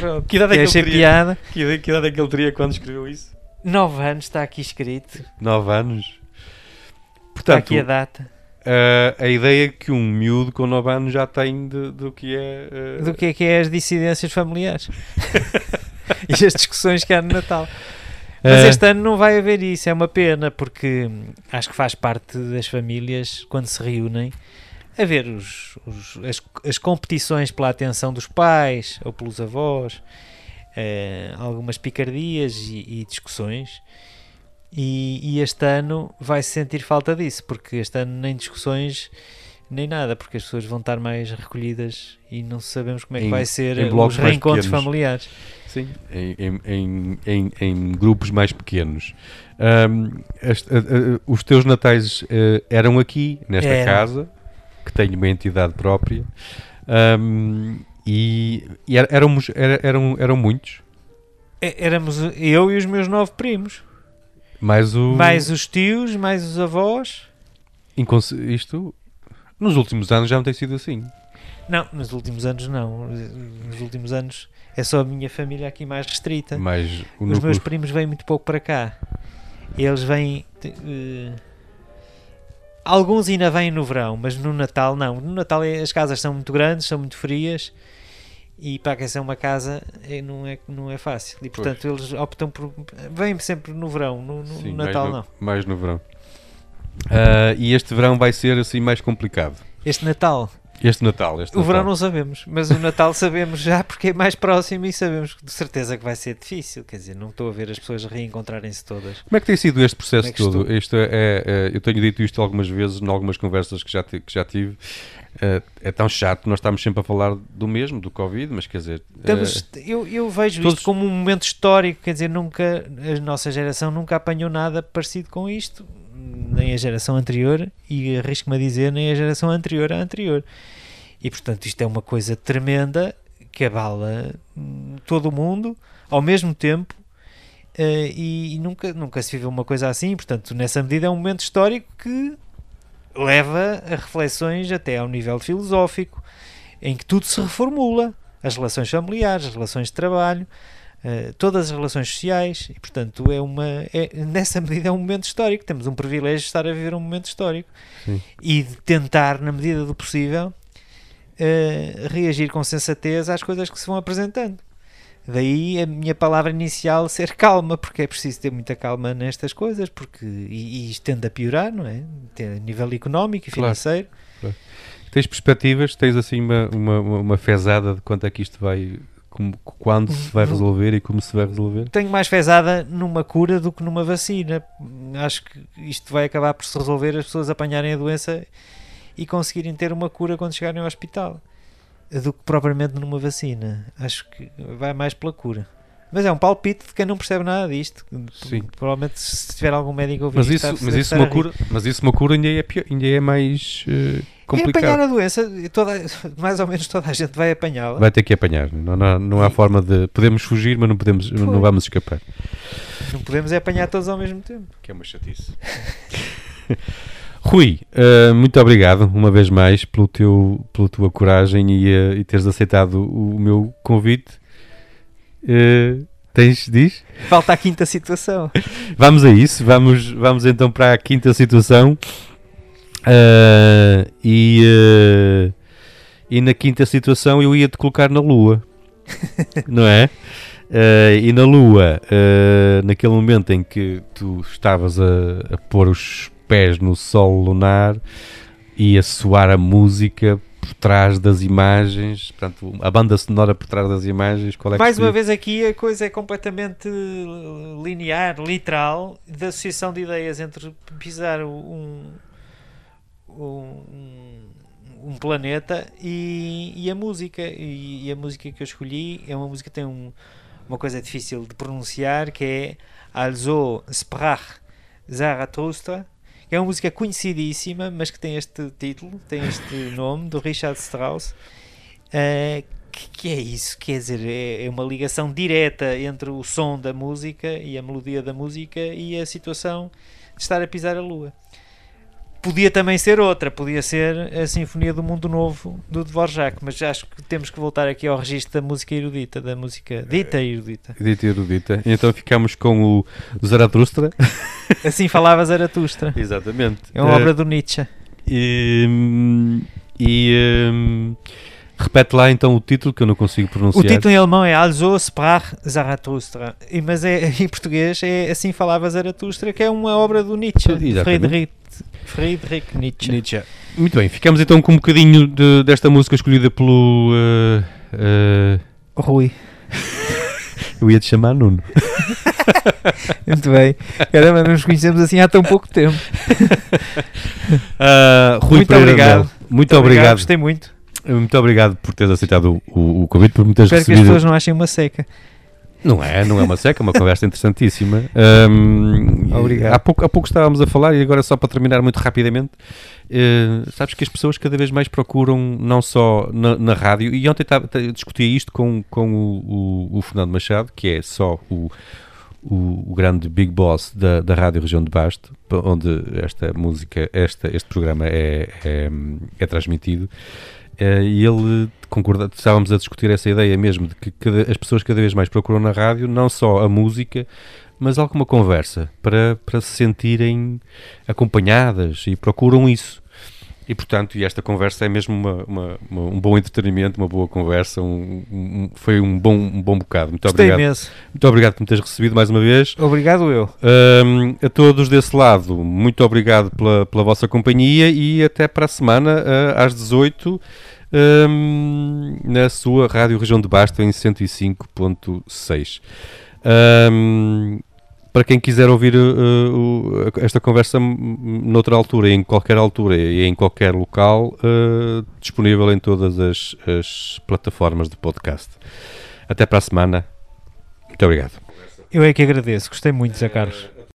Pronto. Que idade é que ele achei teria? piada. Que, que idade é que ele teria quando escreveu isso? 9 anos está aqui escrito. 9 anos. Está Portanto, aqui a data. a, a ideia que um miúdo com 9 anos já tem de- do que é. eh, Do que é que é as dissidências familiares. e as discussões que há no Natal. Mas eh, este ano não vai haver isso, é uma pena, porque hum, acho que faz parte das famílias, quando se reúnem, a ver os, os- as, as competições pela atenção dos pais ou pelos avós, eh, algumas picardias e, e discussões. E, e este ano vai-se sentir falta disso, porque este ano nem discussões nem nada, porque as pessoas vão estar mais recolhidas e não sabemos como é que Em- vai ser em os reencontros familiares. Sim, em, em, em, em- em grupos mais pequenos. Ahm, este- a- a- os teus natais eh, eram aqui, nesta Eram. casa, que tem uma entidade própria, Ahm, e, e éramos, era- eram, eram muitos, É- Éramos eu e os meus nove primos. mais o. Mais os tios, mais os avós. inconse- Isto, nos últimos anos já não tem sido assim. Não, nos últimos anos não. Nos últimos anos é só a minha família aqui mais restrita. Mais o Os núcleo- meus primos vêm muito pouco para cá. Eles vêm. eh, alguns ainda vêm no verão, mas no Natal não. No Natal é- as casas são muito grandes, são muito frias. E para aquecer uma casa é- não, é, não é fácil. E portanto eles optam por. Vêm sempre no verão, no, no Sim, Natal mais no, não. Mais no verão. Ah, e este verão vai ser assim mais complicado. Este Natal Este Natal, este O verão Natal. não sabemos, mas o Natal sabemos já porque é mais próximo e sabemos de certeza que vai ser difícil. Quer dizer, não estou a ver as pessoas reencontrarem-se todas. Como é que tem sido este processo é todo? Isto é, é- eu tenho dito isto algumas vezes, em algumas conversas que já, que já tive. É, é tão chato, nós estamos sempre a falar do mesmo, do Covid, mas quer dizer. Estamos- é, eu, eu vejo todos- isto como um momento histórico, quer dizer, nunca a nossa geração nunca apanhou nada parecido com isto, nem a geração anterior, e arrisco-me a dizer, nem a geração anterior à anterior. E portanto, isto é uma coisa tremenda que abala hum, todo o mundo ao mesmo tempo. eh, e, e nunca, nunca se viveu uma coisa assim, portanto, nessa medida é um momento histórico que leva a reflexões até ao nível filosófico, em que tudo se reformula as relações familiares, as relações de trabalho, eh, todas as relações sociais, e portanto é uma é, nessa medida é um momento histórico. Temos um privilégio de estar a viver um momento histórico Sim. e de tentar, na medida do possível, eh, reagir com sensatez às coisas que se vão apresentando. Daí a minha palavra inicial ser calma, porque é preciso ter muita calma nestas coisas, porque e, e isto tende a piorar, não é? A nível económico e Claro. financeiro. Tens perspectivas? Tens assim uma, uma- uma fezada de quanto é que isto vai. Como- quando se vai No- resolver e como se vai resolver? tenho mais fezada numa cura do que numa vacina. Acho que isto vai acabar por se resolver as pessoas apanharem a doença e conseguirem ter uma cura quando chegarem ao hospital do que propriamente numa vacina. Acho que vai mais pela cura. Mas é um palpite de quem não percebe nada disto. Sim. Provavelmente se tiver algum médico a ouvir Mas isto, isso, mas isso, uma cura, mas isso uma cura ainda é, pior- ainda é mais eh, É apanhar complicado. a doença, toda, mais ou menos toda a gente vai apanhá-la. Vai ter que apanhar. Não, não, não há forma de. Podemos fugir, mas não, podemos, não vamos escapar. Não podemos é apanhar todos ao mesmo tempo. Que é uma chatice. Rui, eh, muito obrigado uma vez mais pelo teu, pela tua coragem e, eh, e teres aceitado o, o meu convite. Eh, tens, diz? Falta a quinta situação. Vamos a isso, vamos, vamos então para a quinta situação. Ah, e, ah, e na quinta situação eu ia te colocar na Lua, não é? Ah, e na Lua, ah, naquele momento em que tu estavas a, a pôr os pés no sol lunar e a soar a música por trás das imagens, portanto, a banda sonora por trás das imagens, qual é que Mais uma vez aqui a coisa é completamente linear, literal, da associação de ideias entre pisar um, um, um planeta e, e a música. E, e a música que eu escolhi é uma música que tem um- uma coisa difícil de pronunciar que é Also Sprach Zarathustra. Que É uma música conhecidíssima, mas que tem este título, tem este nome, do Richard Strauss. Eh, que, que é isso? Quer dizer, é, é uma ligação direta entre o som da música e a melodia da música e a situação de estar a pisar a lua. Podia também ser outra, podia ser a Sinfonia do Mundo Novo do Dvorak, mas acho que temos que voltar aqui ao registro da música erudita, da música dita erudita. Dita e erudita. Então ficamos com o Zaratustra. Assim falava Zaratustra. Exatamente. É uma Eh, obra do Nietzsche. E, e, hum, repete lá então o título que eu não consigo O pronunciar. título em alemão é Also sprach Zarathustra, e- mas é, em português é Assim Falava Zaratustra, que é uma obra do Nietzsche, Exatamente. Friedrich, Friedrich Nietzsche. Nietzsche. Muito bem, ficamos então com um bocadinho de- desta música escolhida pelo. eh, eh, Rui. eu ia te chamar Nuno. Muito bem. Caramba, nos conhecemos assim há tão pouco tempo. Ah, Rui Muito Pereira obrigado. Melo, Muito, obrigado. Gostei muito. Muito obrigado por teres aceitado o, o- o convite, por me teres Espero que as recebido. pessoas não achem uma seca. Não é, não é uma seca, é uma conversa interessantíssima. Ahm, Obrigado. Há pouco, há pouco estávamos a falar, e agora só para terminar muito rapidamente, eh, sabes que as pessoas cada vez mais procuram, não só na, na rádio, e ontem eu discutia isto com, com o, o- o Fernando Machado, que é só o, o, o grande big boss da, da Rádio Região de Basto, onde esta música, esta, este programa é, é, é transmitido. Eh, e ele concorda, estávamos a discutir essa ideia mesmo de que cada- as pessoas cada vez mais procuram na rádio não só a música, mas alguma conversa para, para se sentirem acompanhadas e procuram isso. E portanto, e esta conversa é mesmo uma, uma- uma- um bom entretenimento, uma boa conversa, um- um- foi um bom, um bom bocado. Muito Gostei obrigado. imenso. Muito obrigado por me teres recebido mais uma vez. Obrigado eu. Ahm, a todos desse lado, muito obrigado pela, pela vossa companhia e até para a semana ah, às 18 ahm, na sua Rádio Região de Basta em 105.6. Ahm, para quem quiser ouvir uh, esta conversa noutra altura, em qualquer altura e em qualquer local, uh, disponível em todas as, as plataformas de podcast. Até para a semana. Muito obrigado. Eu é que agradeço. Gostei muito, Zé Carlos.